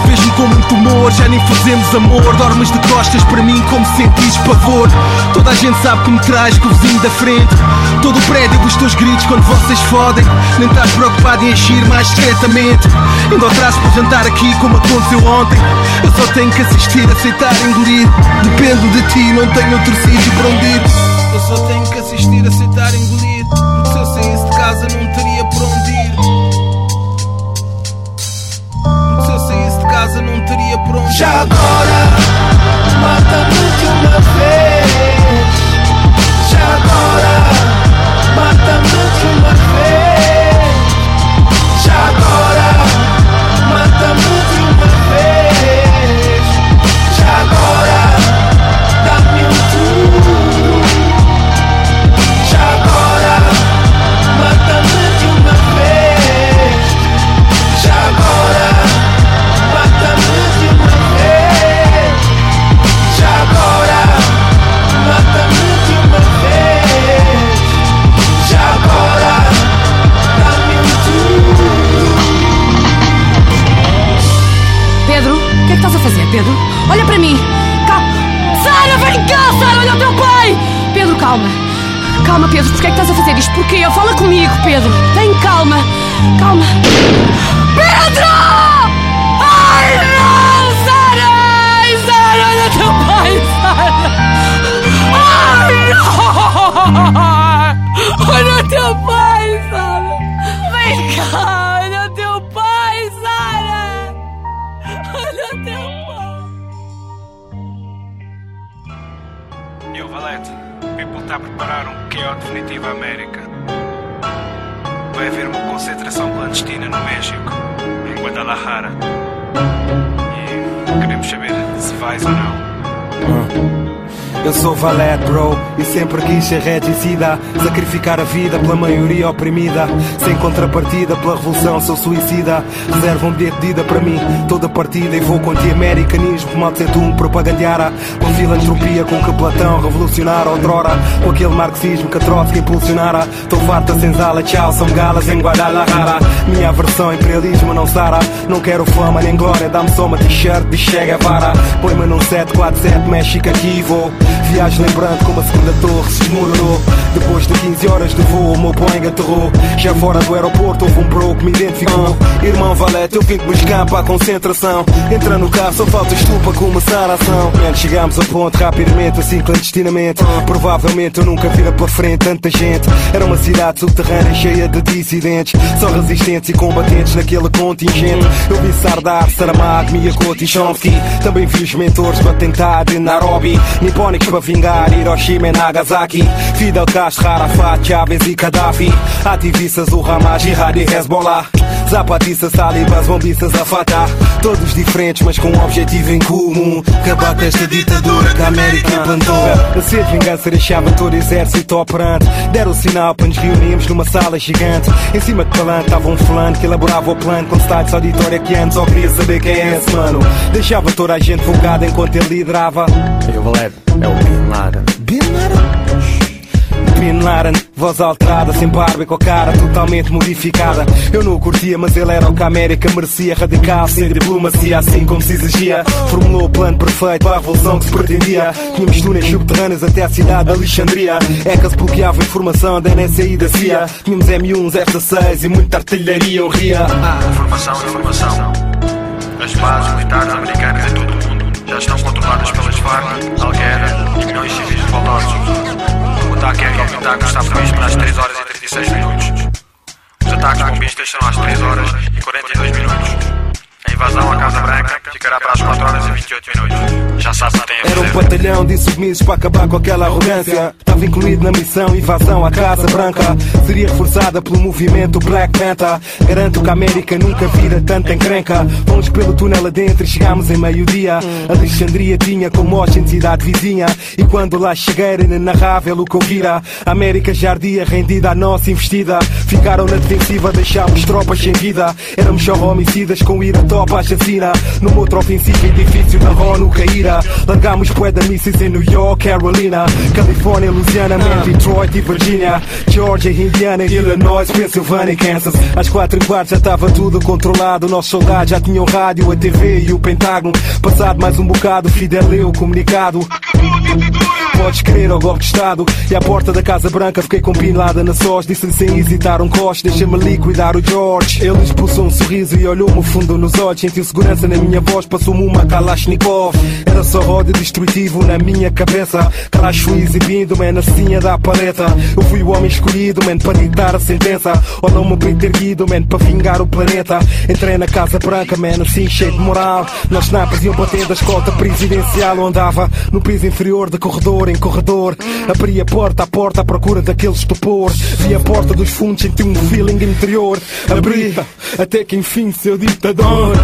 Speaker 14: Vejo-me com muito humor, já nem fazemos amor. Dormes de costas para mim como sentires pavor. Toda a gente sabe que me traz com o vizinho da frente. Todo o prédio os teus gritos quando vocês fodem. Nem estás preocupado em agir mais discretamente. Ainda trazes para jantar aqui como aconteceu ontem. Eu só tenho que assistir, aceitar, engolir. Dependo de ti, não tenho outro sítio para onde ir. Assistir, aceitar, engolir. Porque se eu saísse de casa não teria para onde ir. Porque se eu saísse de casa não teria para onde ir.
Speaker 18: Já agora, mata-me
Speaker 15: Olha para mim! Calma! Sara, vem cá, Sara, olha o teu pai! Pedro, calma! Calma, Pedro, porquê é que estás a fazer isto? Porquê? Fala comigo, Pedro! Tem calma! Calma! Pedro! Ai, não! Sara! Ai, Sara, olha o teu pai, Sara! Ai, não! Olha o teu pai, Sara! Vem cá!
Speaker 19: Sou Valete, bro, e sempre quis ser regicida. Sacrificar a vida pela maioria oprimida. Sem contrapartida pela revolução, sou suicida. Reserva um bilhete de ida para mim, toda partida. E vou com anti-americanismo, mal de um propagandeara. Com filantropia com que Platão revolucionara outrora. Com aquele marxismo que Trotsky impulsionara. Tô farta senzala, tchau, são galas em Guadalajara. Minha versão imperialismo não sara. Não quero fama nem glória, dá-me só uma t-shirt de Che Guevara. Põe-me num 747 México aqui vou. Viagem lembrando como a segunda torre se desmoronou. Depois de 15 horas de voo, o meu Boeing aterrou. Já fora do aeroporto, houve um bro que me identificou. Irmão Valete, eu vim te buscar para a concentração. Entra no carro, só faltas tu para começar a ação. Chegámos a ponto rapidamente, assim clandestinamente. Provavelmente eu nunca vira pela frente tanta gente. Era uma cidade subterrânea cheia de dissidentes. Só resistentes e combatentes naquele contingente. Eu vi Sardar, Saramago, Miyakoto e Chomsky. Também vi os mentores para tentar de Nairobi. Nipónicos para vingar Hiroshima e Nagasaki. Fidel Castro, Arafat, Chávez e Gaddafi. Ativistas, o Hamas, Jihad e Hezbollah. Zapatistas, talibas, bombistas a Fatah. Todos diferentes, mas com um objetivo em comum. Acabar com esta ditadura que a América implantou. A ser vingança deixava todo exército operante. Deram o sinal para nos reunirmos numa sala gigante. Em cima de palanque estava um fulano que elaborava o plano. Com detalhes auditória que antes só queria saber quem é esse mano. Deixava toda a gente folgada enquanto ele liderava.
Speaker 20: Eu, Valério, é o Bin Laden.
Speaker 19: Bin Laden? Laden, voz alterada, sem barba e com a cara totalmente modificada. Eu não o curtia, mas ele era o que a América merecia. Radical, sem diplomacia, assim como se exigia. Formulou o plano perfeito para a revolução que se pretendia. Tínhamos túneis subterrâneos até a cidade de Alexandria. É que se bloqueava informação da NSA e da CIA. Tínhamos M1s, F-16 e muita artilharia, eu ria.
Speaker 21: Informação, informação. As bases militares americanas em todo o mundo já estão controladas pelas FARC, Al-Qaeda e milhões de civis revoltosos. Ataque aéreo ao Pentágono está previsto para as 3 horas e 36 minutos. Os ataques bombistas serão às 3 horas e 42 minutos. A invasão à Casa Branca ficará para as 4 horas e 28 minutos. Já sabe o que tem a
Speaker 19: Era um batalhão de submissos para acabar com aquela arrogância. Estava incluído na missão invasão à Casa Branca. Seria reforçada pelo movimento Black Panther. Garanto que a América nunca vira tanta encrenca. Fomos pelo túnel adentro e chegámos em meio-dia. Alexandria tinha como Washington cidade vizinha. E quando lá cheguei era inenarrável o que eu vira. A América já ardia rendida à nossa investida. Ficaram na defensiva, deixámos tropas sem vida. Éramos só homicidas com ira topa a chacina. Numa outra ofensiva, edifício da ONU caíra. Largámos poeda mísseis em New York, Carolina, Califórnia, Louisiana, Man, Detroit e Virginia, Georgia, Indiana, Illinois, Pensilvânia e Kansas. Às quatro e quarto já estava tudo controlado. Nossos soldados já tinham rádio, a TV e o Pentágono. Passado mais um bocado, Fidel leu o comunicado. Podes crer ao golpe de Estado. E à porta da Casa Branca fiquei com Bin Laden na sós. Disse-lhe sem hesitar um coche, deixa-me liquidar o George. Ele expulsou um sorriso e olhou-me fundo nos olhos. Sentiu segurança na minha voz, passou-me uma Kalashnikov. Era só ódio destrutivo na minha cabeça. Cracho exibindo, man, assim a dar paleta. Eu fui o homem escolhido, man, para ditar a sentença. Olhou-me bem erguido, man, para vingar o planeta. Entrei na Casa Branca, man, assim cheio de moral. Nós snappers iam batendo a escolta presidencial. Eu andava no piso inferior de corredor em corredor. Abri a porta a porta à procura daquele estupor Vi a porta dos fundos, senti um feeling interior. Abri, até que enfim, seu ditador.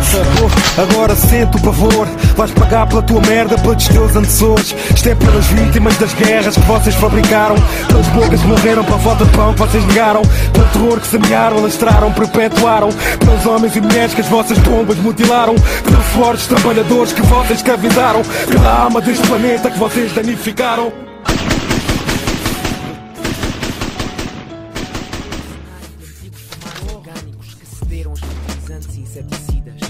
Speaker 19: Agora sente o pavor. Vais pagar pela tua merda, pelos teus antecessores. Isto é pelas vítimas das guerras que vocês fabricaram. Pelas bocas que morreram pela falta de pão que vocês negaram. Pelo terror que semearam, alastraram, perpetuaram. Pelos homens e mulheres que as vossas bombas mutilaram. Pelos fortes trabalhadores que vocês escravizaram. Pela alma deste planeta que vocês danificaram
Speaker 22: orgânicos que cederam aos fertilizantes e inseticidas,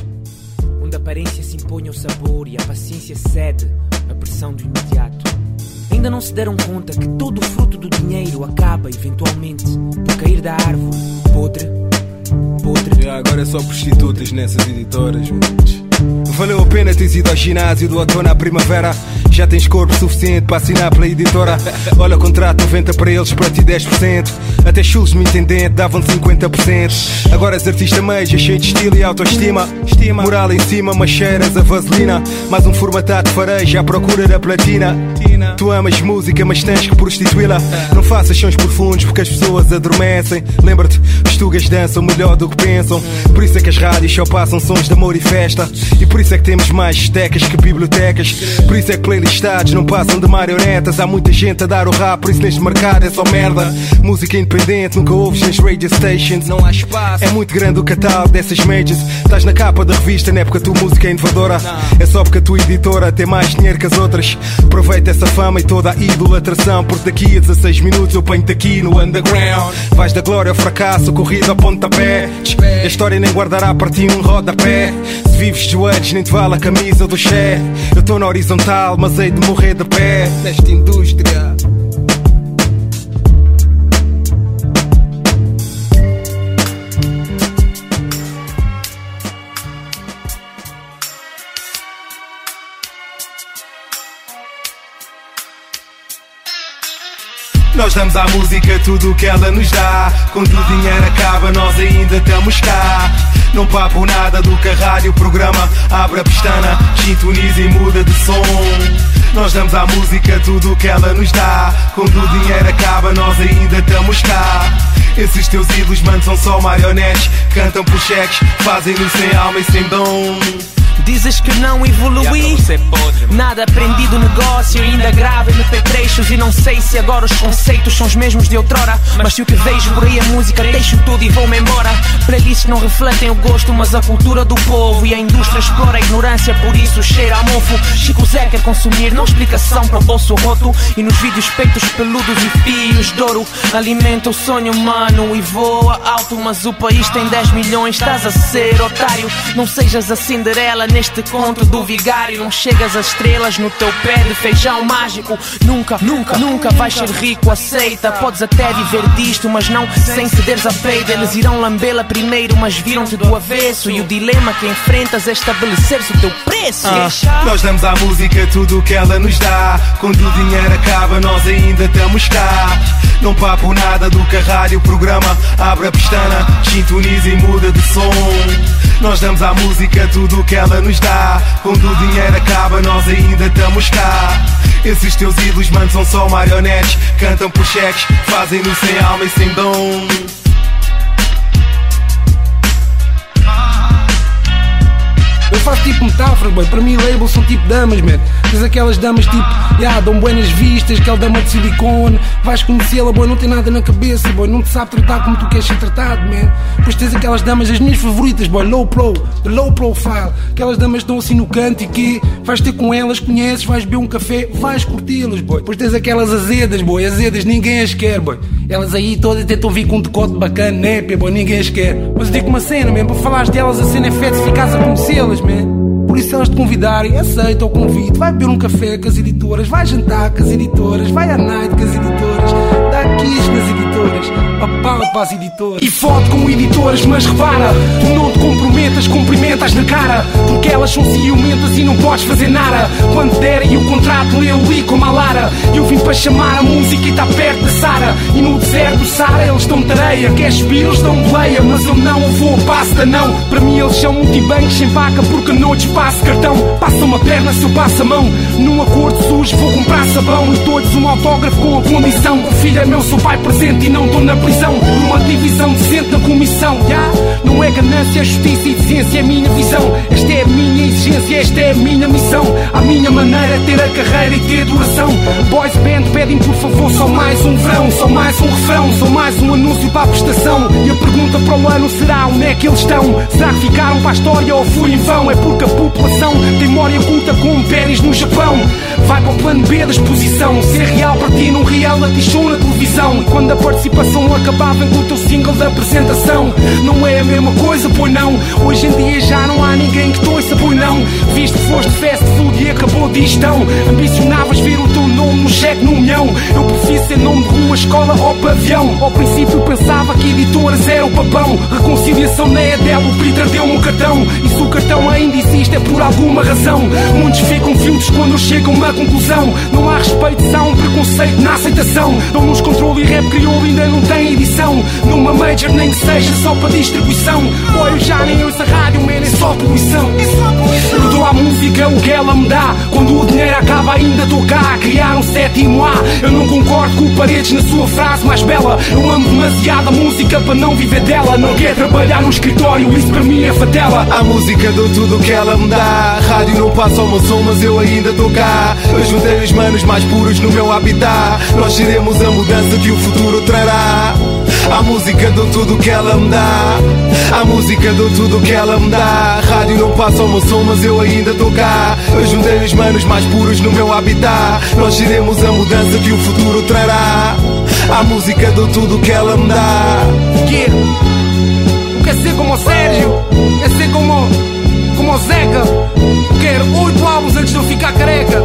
Speaker 22: onde a aparência se impõe ao sabor e a paciência cede à pressão do imediato. Ainda não se deram conta que todo o fruto do dinheiro acaba, eventualmente, por cair da árvore podre, podre.
Speaker 19: Já, agora é só prostitutas nessas editoras, manos. Valeu a pena teres ido ao ginásio do outono à primavera. Já tens corpo suficiente para assinar pela editora. Olha, contrato 90 para eles, para ti 10%. Até chulos me entendente davam 50%. Agora és artista major, cheio de estilo e autoestima. Estima. Moral em cima, mas cheiras a vaselina. Mais um formatado fareja à procura da platina. Tu amas música, mas tens que prostituí-la. Não faças sons profundos porque as pessoas adormecem. Lembra-te, os tugas dançam melhor do que pensam. Por isso é que as rádios só passam sons de amor e festa. E por isso é que temos mais estecas que bibliotecas. Por isso é que playlistados não passam de marionetas. Há muita gente a dar o rap, por isso neste mercado é só merda. Música independente, nunca ouves nas radio stations. Não há espaço. É muito grande o catálogo dessas majors. Estás na capa da revista, não é porque a tua música é inovadora. É só porque a tua editora tem mais dinheiro que as outras. Aproveita essa fama e toda a idolatração. Porque daqui a 16 minutos eu ponho-te aqui no underground. Vais da glória ao fracasso, corrida ao pontapé. A história nem guardará para ti um rodapé. Se vives de joelhos, nem te vale a camisa do Che. Eu estou na horizontal, mas hei de morrer de pé. Nesta indústria. Nós damos à música tudo o que ela nos dá. Quando o dinheiro acaba, nós ainda estamos cá. Não papo nada do que a rádio programa. Abre a pestana, sintoniza e muda de som. Nós damos à música tudo o que ela nos dá. Quando o dinheiro acaba, nós ainda estamos cá. Esses teus ídolos, mano, são só marionetes. Cantam por cheques, fazem-no sem alma e sem dom.
Speaker 22: Dizes que não evolui Nada aprendi do negócio Ainda gravo MP3 E não sei se agora os conceitos São os mesmos de outrora Mas se o que vejo por aí a música Deixo tudo e vou-me embora Playlists não refletem o gosto Mas a cultura do povo E a indústria explora a ignorância ignorância, por isso cheira a mofo. Chico Zé quer consumir, não explicação para o bolso roto. E nos vídeos peitos peludos e fios de ouro. Alimenta o sonho humano e voa alto. Mas o país tem 10 milhões, estás a ser otário. Não sejas a Cinderela neste conto do vigário. Não chegas às estrelas no teu pé de feijão mágico. Nunca, nunca, nunca vais ser rico, aceita. Podes até viver disto, mas não sem cederes a peida. Eles irão lambê-la primeiro, mas viram-te do avesso. E o dilema que enfrentas é estabelecer-se o teu preço.
Speaker 19: Ah, nós damos à música tudo o que ela nos dá. Quando o dinheiro acaba, nós ainda estamos cá. Não papo nada do que a rádio programa. Abre a pestana, sintoniza e muda de som. Nós damos à música tudo o que ela nos dá. Quando o dinheiro acaba, nós ainda estamos cá. Esses teus ídolos, mano, são só marionetes. Cantam por cheques, fazem-no sem alma e sem dom.
Speaker 23: Eu faço tipo metáforas, boy. Para mim, labels são tipo damas, man. Tens aquelas damas tipo, yeah, dão buenas vistas, aquela dama de silicone. Vais conhecê-la, boy, não tem nada na cabeça, boy. Não te sabe tratar como tu queres ser tratado, man. Depois tens aquelas damas, as minhas favoritas, boy, low pro, low profile. Aquelas damas estão assim no canto e que vais ter com elas, conheces, vais beber um café, vais curti-las, boy. Depois tens aquelas azedas, boy, azedas, ninguém as quer, boy. Elas aí todas tentam vir com um decote bacana, népia, boy, ninguém as quer. Mas eu digo uma cena, man, para falares delas, a cena é feita se ficares a conhecê-las, man. Por isso, elas te convidarem, aceita o convite. Vai beber um café com as editoras, vai jantar com as editoras, vai à night com as editoras, kiss nas editoras, papau para as editoras. E fode com editoras, mas repara, tu não te comprometas, cumprimentas na cara, porque elas são ciumentas e não podes fazer nada. Quando derem o contrato, lê o li como a Lara. Eu vim para chamar a música e está perto da Sara. E no deserto, Sara, eles estão tareia. Queres subir, eles dão boleia, mas eu não vou, passa não. Para mim, eles são multibancos sem vaca, porque noites passo cartão. Passa uma perna se eu passo a mão. Num acordo sujo, vou comprar sabão. E todos um autógrafo com a condição: é meu, sou pai presente e não estou na prisão. Numa divisão decente na comissão. Yeah? Não é ganância, justiça e decência, é a minha visão. Esta é a minha exigência, esta é a minha missão. A minha maneira é ter a carreira e ter duração. Boys Band pedem por favor só mais um verão, só mais um refrão, só mais um anúncio para a prestação. E a pergunta para o ano será: onde é que eles estão? Será que ficaram para a história ou foi em vão? É porque a população tem memória culta com pérez no Japão. Vai para o plano B da exposição. Ser real para ti num reality show na televisão. E quando a participação acabava com o teu single da apresentação, não é a mesma coisa, pois não. Hoje em dia já não há ninguém que te ouça, pois não. Viste foste fast food e acabou de gestão. Ambicionavas ver o teu nome no cheque no milhão. Eu prefiro ser nome de rua, escola ou pavião. Ao princípio pensava que editoras era o papão. Reconciliação não é dela, o Peter deu-me um cartão. E se o cartão ainda existe é por alguma razão. Muitos ficam filtros quando chegam a uma conclusão. Não há respeito, há um preconceito na aceitação. Não nos controle e rap crioulo ainda não tem edição. Numa major nem que seja só para distribuição. Eu já nem ouço a rádio, man, é só poluição. Eu dou à música o que ela me dá. Quando o dinheiro acaba, ainda estou cá a criar um sétimo A. Eu não concordo com o Paredes na sua frase mais bela. Eu amo demasiado a música para não viver dela. Não quer trabalhar no escritório, isso para mim é fatela.
Speaker 19: A música dou tudo o que ela me dá. A rádio não passa o meu som, mas eu ainda estou cá. Eu juntei os manos mais puros no meu habitat. Nós seremos a mudança que o futuro trará. A música dou tudo que ela me dá. A música dou tudo que ela me dá. Rádio não passa o meu som, mas eu ainda estou cá. Eu juntei os manos mais puros no meu habitat. Nós seremos a mudança que o futuro trará. A música dou tudo que ela me dá.
Speaker 23: Que? Quer ser como o Sérgio? Quer ser como, Quero oito álbuns antes de eu ficar careca.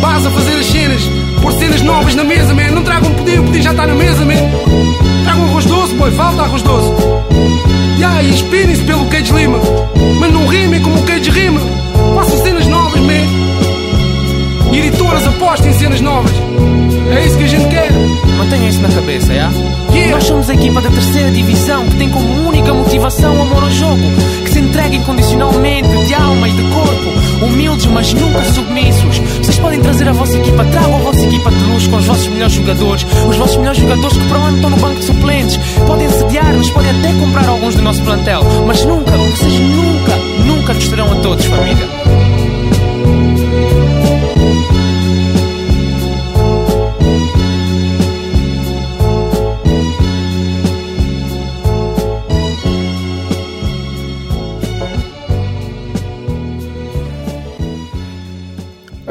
Speaker 23: Vas a fazer as cenas, pôr cenas novas na mesa, man. Não tragam pudim, o pudim já está na mesa, man. Tragam arroz doce, boy, falta arroz doce. Ya, e inspirem-se pelo Cage Lima. Mas não rimem como o Cage rima. Façam cenas novas, apostem em cenas novas. É isso que a gente quer.
Speaker 22: Mantenha isso na cabeça, é? Nós somos a equipa da terceira divisão que tem como única motivação o amor ao jogo, que se entrega incondicionalmente de alma e de corpo, humildes mas nunca submissos. Vocês podem trazer a vossa equipa, tragam a vossa equipa de luz com os vossos melhores jogadores, os vossos melhores jogadores que para o ano estão no banco de suplentes. Podem sediar-nos, podem até comprar alguns do nosso plantel, mas nunca, vocês nunca, nunca nos terão a todos, família.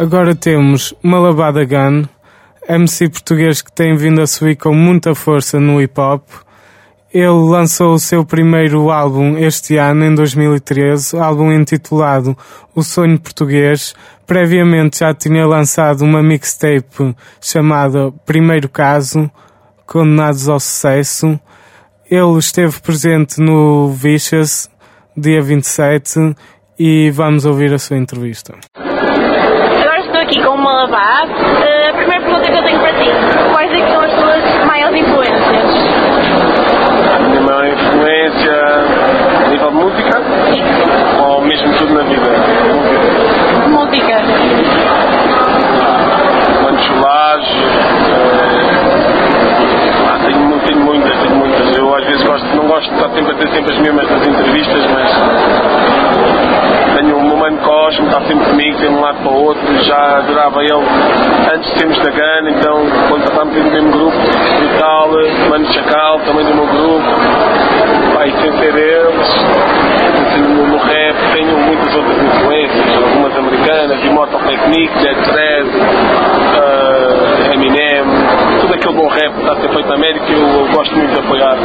Speaker 10: Agora temos Malabada Gun, MC português que tem vindo a subir com muita força no hip hop. Ele lançou o seu primeiro álbum este ano, em 2013, álbum intitulado O Sonho Português. Previamente já tinha lançado uma mixtape chamada Primeiro Caso, Condenados ao Sucesso. Ele esteve presente no Vicious, dia 27, e vamos ouvir a sua entrevista.
Speaker 4: Aqui com uma Labá. Uh, a primeira pergunta que eu tenho para ti: quais é que são as tuas maiores influências?
Speaker 5: A minha maior influência a nível de música ou mesmo tudo na vida?
Speaker 4: Música.
Speaker 5: Mano Solar, ah, tenho, tenho muitas, tenho muitas. Eu às vezes gosto, não gosto de estar sempre a ter sempre as mesmas nas entrevistas, mas Cosmo, está sempre comigo, de um lado para o outro, já adorava ele antes de sermos da Gana, então quando estávamos no mesmo grupo e tal, Mano Chacal, também do meu grupo, pai, sem ser deles, assim, no, no rap tenho muitas outras influências, algumas americanas, Immortal Technique, Jet Thread, uh, Eminem, tudo aquele bom rap que está a ser feito na América eu, eu gosto muito de apoiar.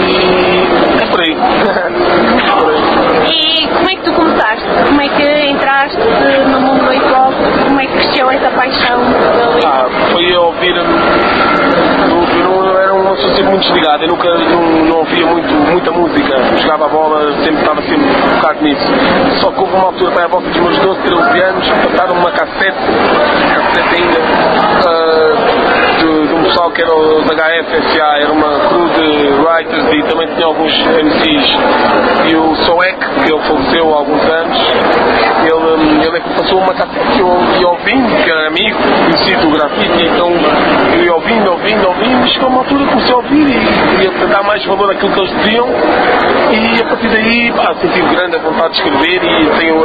Speaker 5: E é por aí. por aí.
Speaker 4: E como é que tu começaste? Como é que entraste no mundo do hip hop? Como é que cresceu essa paixão
Speaker 5: Ah, foi a ouvir. Eu, não, era uma pessoa sempre muito desligada, eu nunca não, não ouvia muito, muita música. Jogava a bola, sempre estava sempre focado nisso. Só que houve uma altura, para a volta dos meus 12, 13 anos, passaram uma cassete, cassete ainda, ah, de, de um pessoal que era os HFSA, era uma crew de writers e também tinha alguns MCs. E o Soek, que ele faleceu há alguns anos, ele, hum, ele é que passou uma cassete que eu ia ouvindo, que era amigo, conhecido do grafite, então eu ia ouvindo, ouvindo, ouvindo, e chegou uma altura que comecei a ouvir e queria dar mais valor àquilo que eles diziam e a partir daí pá, senti grande a vontade de escrever e tenho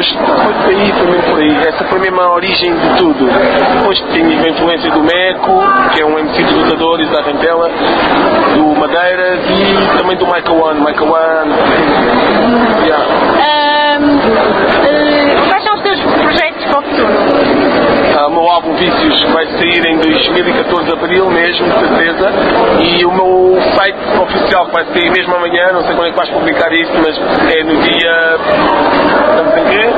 Speaker 5: depois foi por aí, foi por aí. Essa foi a origem de tudo. Depois tenho a influência do Meco, que é um De lutadores da Rentela, do Madeiras e também do Michael One, Michael One. Yeah.
Speaker 4: Ahm, eh, quais são os teus projetos para o futuro?
Speaker 5: Ah, o meu álbum Vícios vai sair em 2014, abril mesmo, de certeza. E o meu site oficial vai sair mesmo amanhã, não sei quando é que vais publicar isto, mas é no dia. Estamos em quê?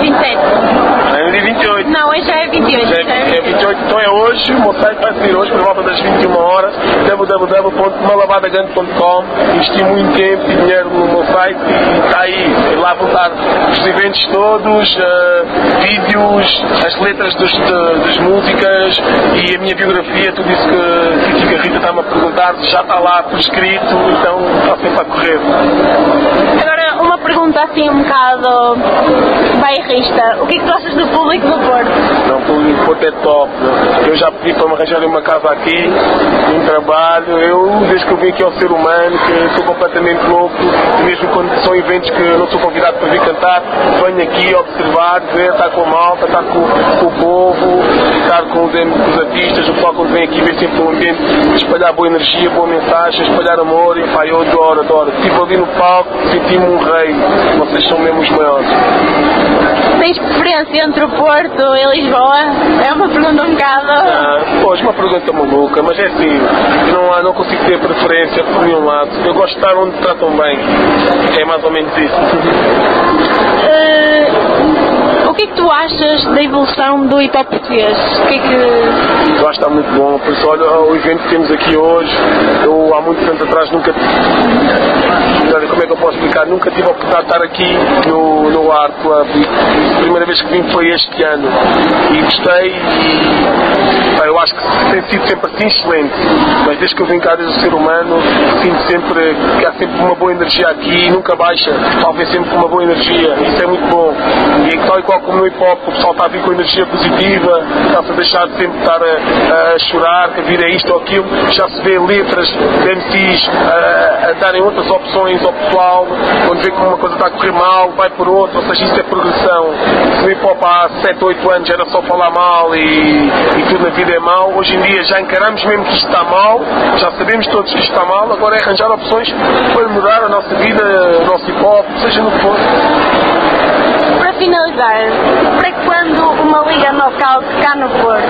Speaker 4: 27.
Speaker 5: É no dia 28.
Speaker 4: Não, hoje já é 28.
Speaker 5: Já é, é 28, então é hoje, o meu site vai sair hoje por volta das 21 horas, www.malabadagan.com Investi muito tempo e dinheiro no meu site e está aí, lá vão estar os eventos todos, eh, vídeos, as letras dos, de- das músicas e a minha biografia, tudo isso que, que a Rita está-me a perguntar, já está lá por escrito, então está sempre a correr.
Speaker 4: Agora, pergunta assim um bocado bairrista. O que é que tu achas do público do Porto?
Speaker 5: Não, o público Porto é top. Eu já pedi para me arranjarem uma casa aqui, um trabalho. Eu, desde que aqui ao ser humano, que sou completamente louco, mesmo quando são eventos que não sou convidado para vir cantar, venho aqui observar, ver, estar com a malta, estar com, com o povo, estar com os, os artistas, o pessoal quando vem aqui vê sempre um ambiente espalhar boa energia, boa mensagem, espalhar amor, e pá, eu adoro, adoro. Estive ali no palco, senti-me um rei, vocês são mesmo os maiores.
Speaker 4: Tens preferência entre o Porto e Lisboa? É uma pergunta um bocado.
Speaker 5: Ah, pois, uma pergunta maluca, mas é assim, não, há, não consigo ter preferência por nenhum lado. Eu gosto de estar onde tratam bem. É mais ou menos isso.
Speaker 4: Eh, o que é que tu achas da evolução do hip hop português? O que é que.
Speaker 5: Eu acho que está muito bom. Por isso, olha o evento que temos aqui hoje. Eu há muitos anos atrás nunca. Como é que eu posso explicar? Nunca tive a oportunidade de estar aqui no, no Art Club. E a primeira vez que vim foi este ano. E gostei e eu acho que tem sido sempre assim excelente. Mas desde que eu vim cá desde o ser humano, sinto sempre que há sempre uma boa energia aqui, nunca baixa, talvez sempre com uma boa energia. Isso é muito bom. E tal e qual como no hip hop, o pessoal está a vir com energia positiva, está-se a deixar de sempre estar a, a chorar, que a vida é isto ou aquilo. Já se vê letras de MCs a, a darem outras opções ao pessoal, quando vê que uma coisa está a correr mal, vai por outra, ou seja, isso é progressão. Se no hip hop há 7, 8 anos era só falar mal e, e tudo na vida é mau, hoje em dia já encaramos mesmo que isto está mal, já sabemos todos que isto está mal, agora é arranjar opções para melhorar a nossa vida, o nosso hip hop, seja no que for.
Speaker 4: Para finalizar, para quando o uma liga knockout cá no Porto?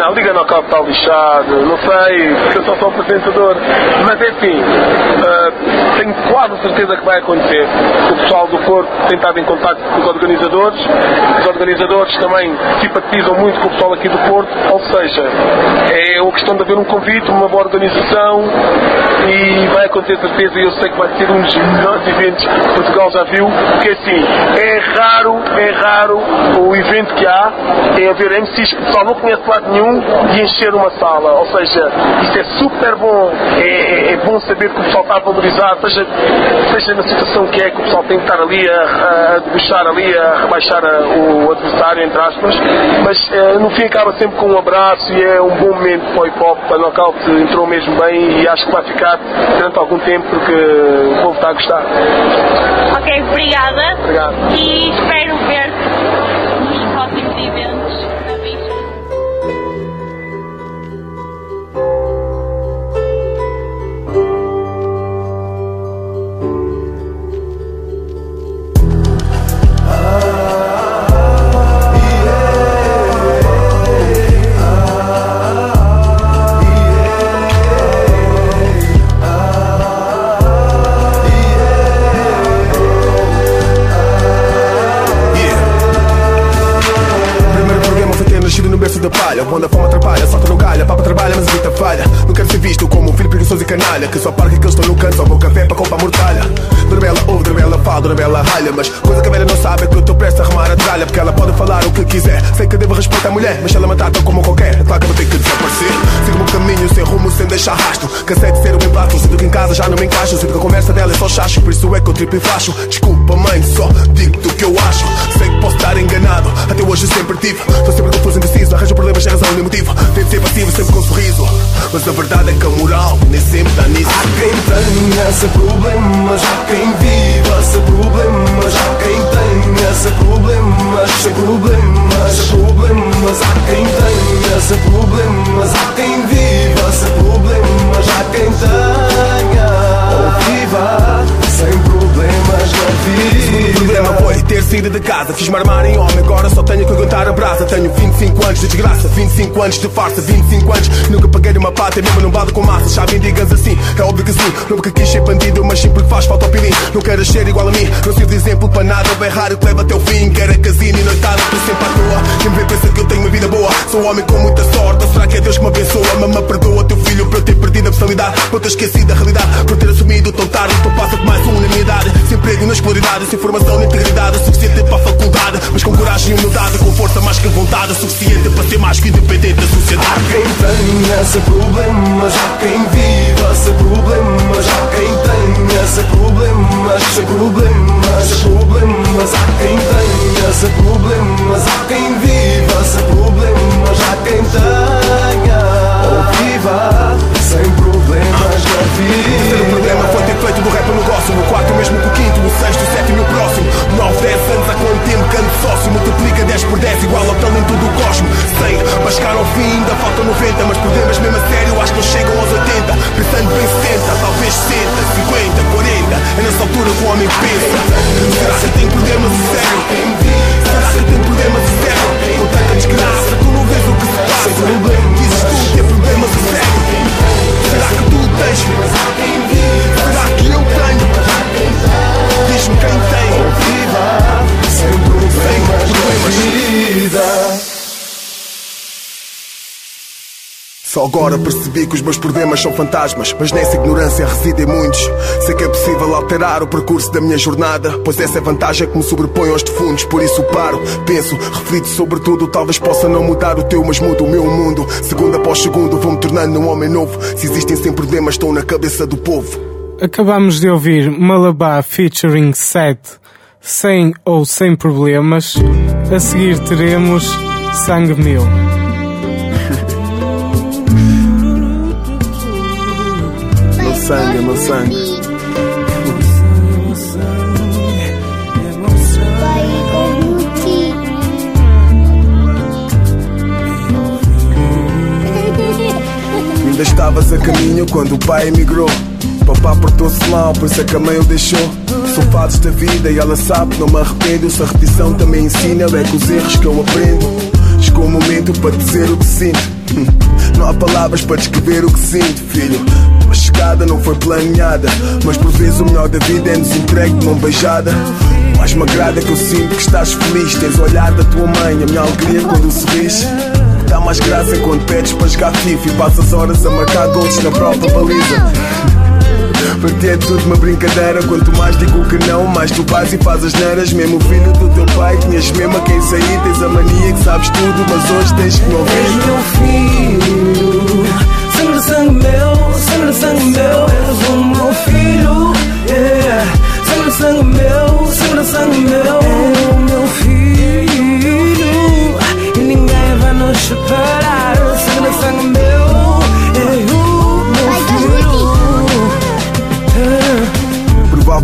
Speaker 5: Não, Liga Knockout está lixado, não sei, porque eu só sou apresentador. Mas assim, ah, tenho quase certeza que vai acontecer. O pessoal do Porto tem estado em contato com os organizadores, os organizadores também simpatizam muito com o pessoal aqui do Porto, ou seja, é uma questão de haver um convite, uma boa organização e vai acontecer certeza e eu sei que vai ser um dos melhores eventos que Portugal já viu, porque assim, é raro, é raro o evento que há, é haver MCs que o pessoal não conhece de lado nenhum e encher uma sala, ou seja, isso é super bom, é, é- é bom saber que o pessoal está a valorizar, seja, seja na situação que é, que o pessoal tem que estar ali a, a ali, a rebaixar a- o adversário, entre aspas, mas eh, no fim acaba sempre com um abraço e é um bom momento para o hip hop, para o knockout entrou mesmo bem e acho que vai ficar durante algum tempo porque o povo está a gostar.
Speaker 4: Ok, obrigada.
Speaker 5: Obrigado.
Speaker 4: E espero ver-te
Speaker 14: um homem com muita sorte, será que é Deus que me abençoa? Mamãe perdoa teu filho por eu ter perdido a personalidade Por ter esquecido a realidade, por ter assumido tão tarde. Então passa de mais um na minha idade. Sem emprego na escolaridade, sem formação nem integridade. Suficiente para a faculdade, mas com coragem e humildade. Com força mais que vontade, suficiente para ser mais que independente da sociedade. Há quem tenha esse problema, há quem agora percebi que os meus problemas são fantasmas, mas nessa ignorância residem muitos. Sei que é possível alterar o percurso da minha jornada, pois essa é a vantagem que me sobrepõe aos defuntos. Por isso paro, penso, reflito sobre tudo. Talvez possa não mudar o teu, mas muda o meu mundo. Segundo após segundo, vou-me tornando um homem novo. Se existem sem problemas, estão na cabeça do povo.
Speaker 10: Acabamos de ouvir Malabar featuring Set, sem ou sem problemas. A seguir teremos Sangue Meu.
Speaker 14: Sangue, meu sangue. Ainda estavas a caminho quando o pai emigrou. Papá portou-se mal, por isso é que a mãe o deixou. são fases da vida e ela sabe, não me arrependo. Se a repetição também ensina, é com os erros que eu aprendo. Chegou o momento para dizer o que sinto. Hum, Não há palavras para descrever o que sinto, filho. Não foi planeada, mas por vezes o melhor da vida é nos entregue de mão beijada. Mais me agrada que eu sinto que estás feliz. Tens o olhar da tua mãe, a minha alegria quando sorris. Dá mais graça quando pedes para jogar FIFA e passas horas a marcar gols na própria baliza. Para ti é tudo uma brincadeira. Quanto mais digo que não, mais tu vais e fazes neiras. Mesmo filho do teu pai, tinhas mesmo a quem sair. Tens a mania que sabes tudo, mas hoje tens que me ouvir.
Speaker 17: És meu filho, sangue sangue meu, sangue sangue meu, és o meu filho. Yeah. Sangue sangue meu, sangue sangue meu, é o meu filho. E ninguém vai nos separar.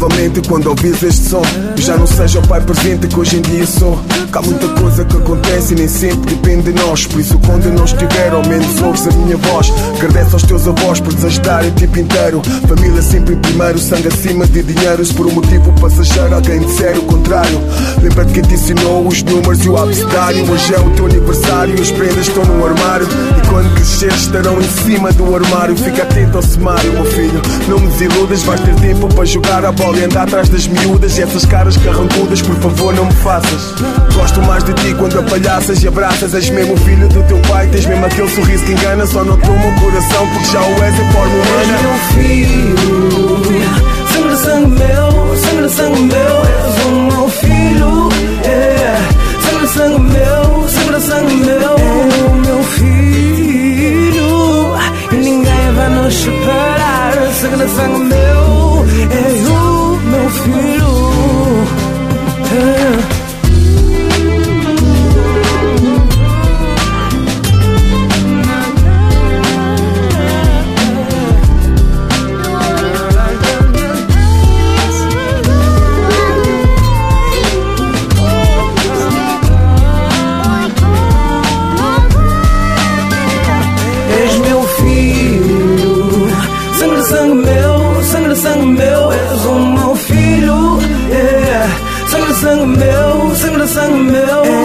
Speaker 14: Provavelmente quando ouvis este som já não seja o pai presente que hoje em dia sou. Que há muita coisa que acontece e nem sempre depende de nós. Por isso quando eu não estiver ao menos ouves a minha voz. Agradeço aos teus avós por desajudarem o tipo inteiro. Família sempre em primeiro, sangue acima de dinheiro. Se por um motivo passageiro alguém disser o contrário Lembra-te quem te ensinou os números e o abecedário. Hoje é o teu aniversário as prendas estão no armário. E quando cresceres estarão em cima do armário. Fica atento ao semário, meu filho. Não me desiludas, vais ter tempo para jogar a bola e andar atrás das miúdas E essas caras carrancudas, por favor não me faças Gosto mais de ti quando apalhaças e abraças És mesmo filho do teu pai, tens mesmo aquele sorriso que engana Só não toma o coração porque já o és em forma humana
Speaker 17: És meu filho, sangue sangue meu, sangue sangue meu, és o meu filho. Yeah. Sangue sangue meu, sangue sangue meu, é o meu filho. E ninguém vai nos separar. Sangue sangue meu, é o sangue meu, és o meu filho. Yeah. Sangue sangue meu, sangue sangue meu, é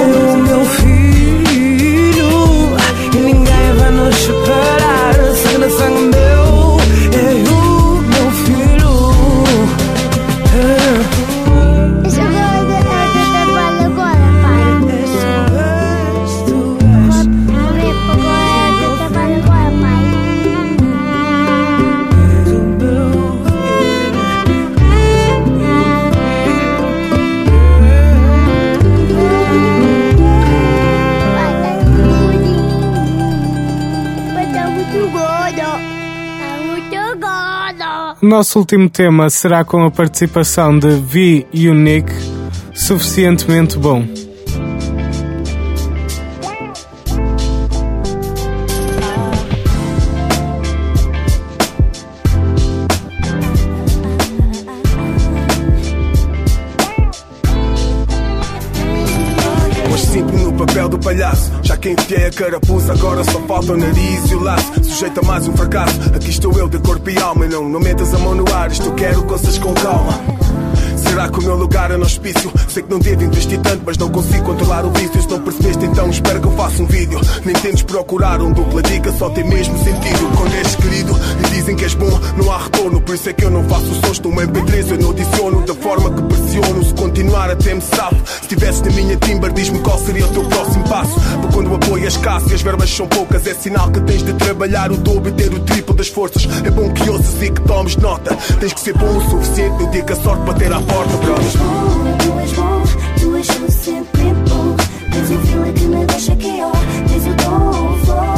Speaker 10: nosso último tema será com a participação de V Unique, suficientemente bom.
Speaker 14: Hoje sinto-me no papel do palhaço Já que enfiei a carapuça Agora só falta o nariz e o laço Sujeito a mais um fracasso. Aqui estou eu de corpo e alma Não, não metas a mão no ar. Isto quero coisas com calma Será que o meu lugar é no hospício? Sei que não devo investir tanto, mas não consigo controlar o vício. Se não percebeste, então espero que eu faça um vídeo. Nem tentes procurar um dupla dica, só tem mesmo sentido. Quando és querido e dizem que és bom, não há retorno. Por isso é que eu não faço sons no MP3, eu não adiciono da forma que pressiono. Se continuar até me safo. Se estivesse na minha timber, diz-me qual seria o teu próximo passo. Para quando o apoio é escasso e as verbas são poucas, é sinal que tens de trabalhar o dobro e ter o triplo das forças. É bom que ouças e que tomes nota. Tens que ser bom o suficiente no dia que a sorte bater à porta, brother.
Speaker 24: Tu és bom, tu és suficientemente bom. Tens um feeling que me deixa KO. Tens o dom, o.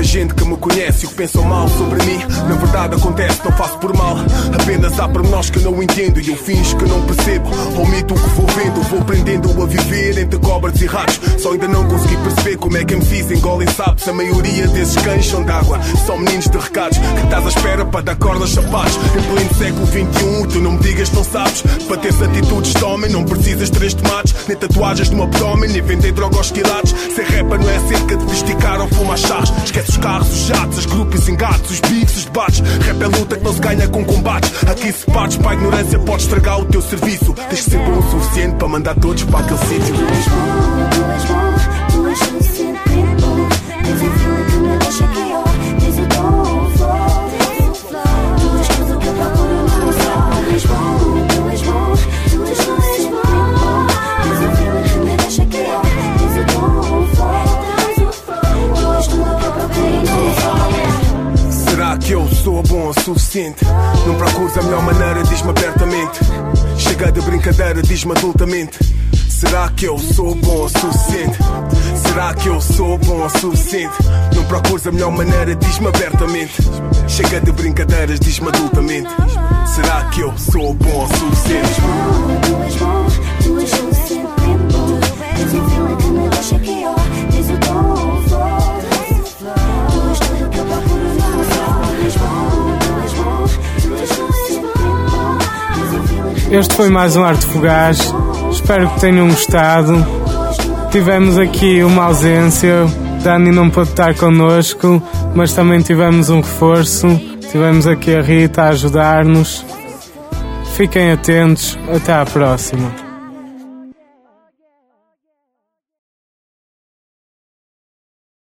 Speaker 14: pouca gente que me conhece e que pensam mal sobre mim. Na verdade acontece, não faço por mal. Apenas há pormenores que não entendo e eu finjo que não percebo. Omito o que vou vendo, vou aprendendo a viver entre cobras e ratos. Só ainda não consegui perceber como é que MCs engolem sapos. A maioria desses cães são d'água, são meninos de recados. Que estás à espera para dar corda aos sapatos. Em pleno século XXI, tu não me digas não sabes. Para teres atitudes de homem, não precisas três tomates, nem tatuagens no abdômen, nem vender droga aos quilates. Ser rapper não é cerca de esticar ou fumar charros. Esquece os carros, os jatos, as grupos engatos, os bifes, os debates. Rap é luta que não se ganha com combates. Aqui se partes para a ignorância, pode estragar o teu serviço. Tens que ser bom o suficiente para mandar todos para aquele sítio.
Speaker 25: Tu és bom, tu és suficientemente bom. Tens um feeling que me deixa KO. Bom o
Speaker 14: suficiente? Não procures a melhor maneira, diz-me abertamente. Chega de brincadeira, diz-me adultamente. Será que eu sou bom o suficiente? Será que eu sou bom o suficiente? Não procures a melhor maneira, diz-me abertamente. Chega de brincadeiras, diz-me adultamente. Será que eu sou bom o suficiente?
Speaker 25: Tu és bom, tu és bom. Que. Tu és tudo que eu procuro num só. Tu és bom,
Speaker 10: Este foi mais um Arte Fugaz. Espero que tenham gostado. Tivemos aqui uma ausência. Dani não pôde estar connosco, mas também tivemos um reforço. Tivemos aqui a Rita a ajudar-nos. Fiquem atentos. Até à próxima.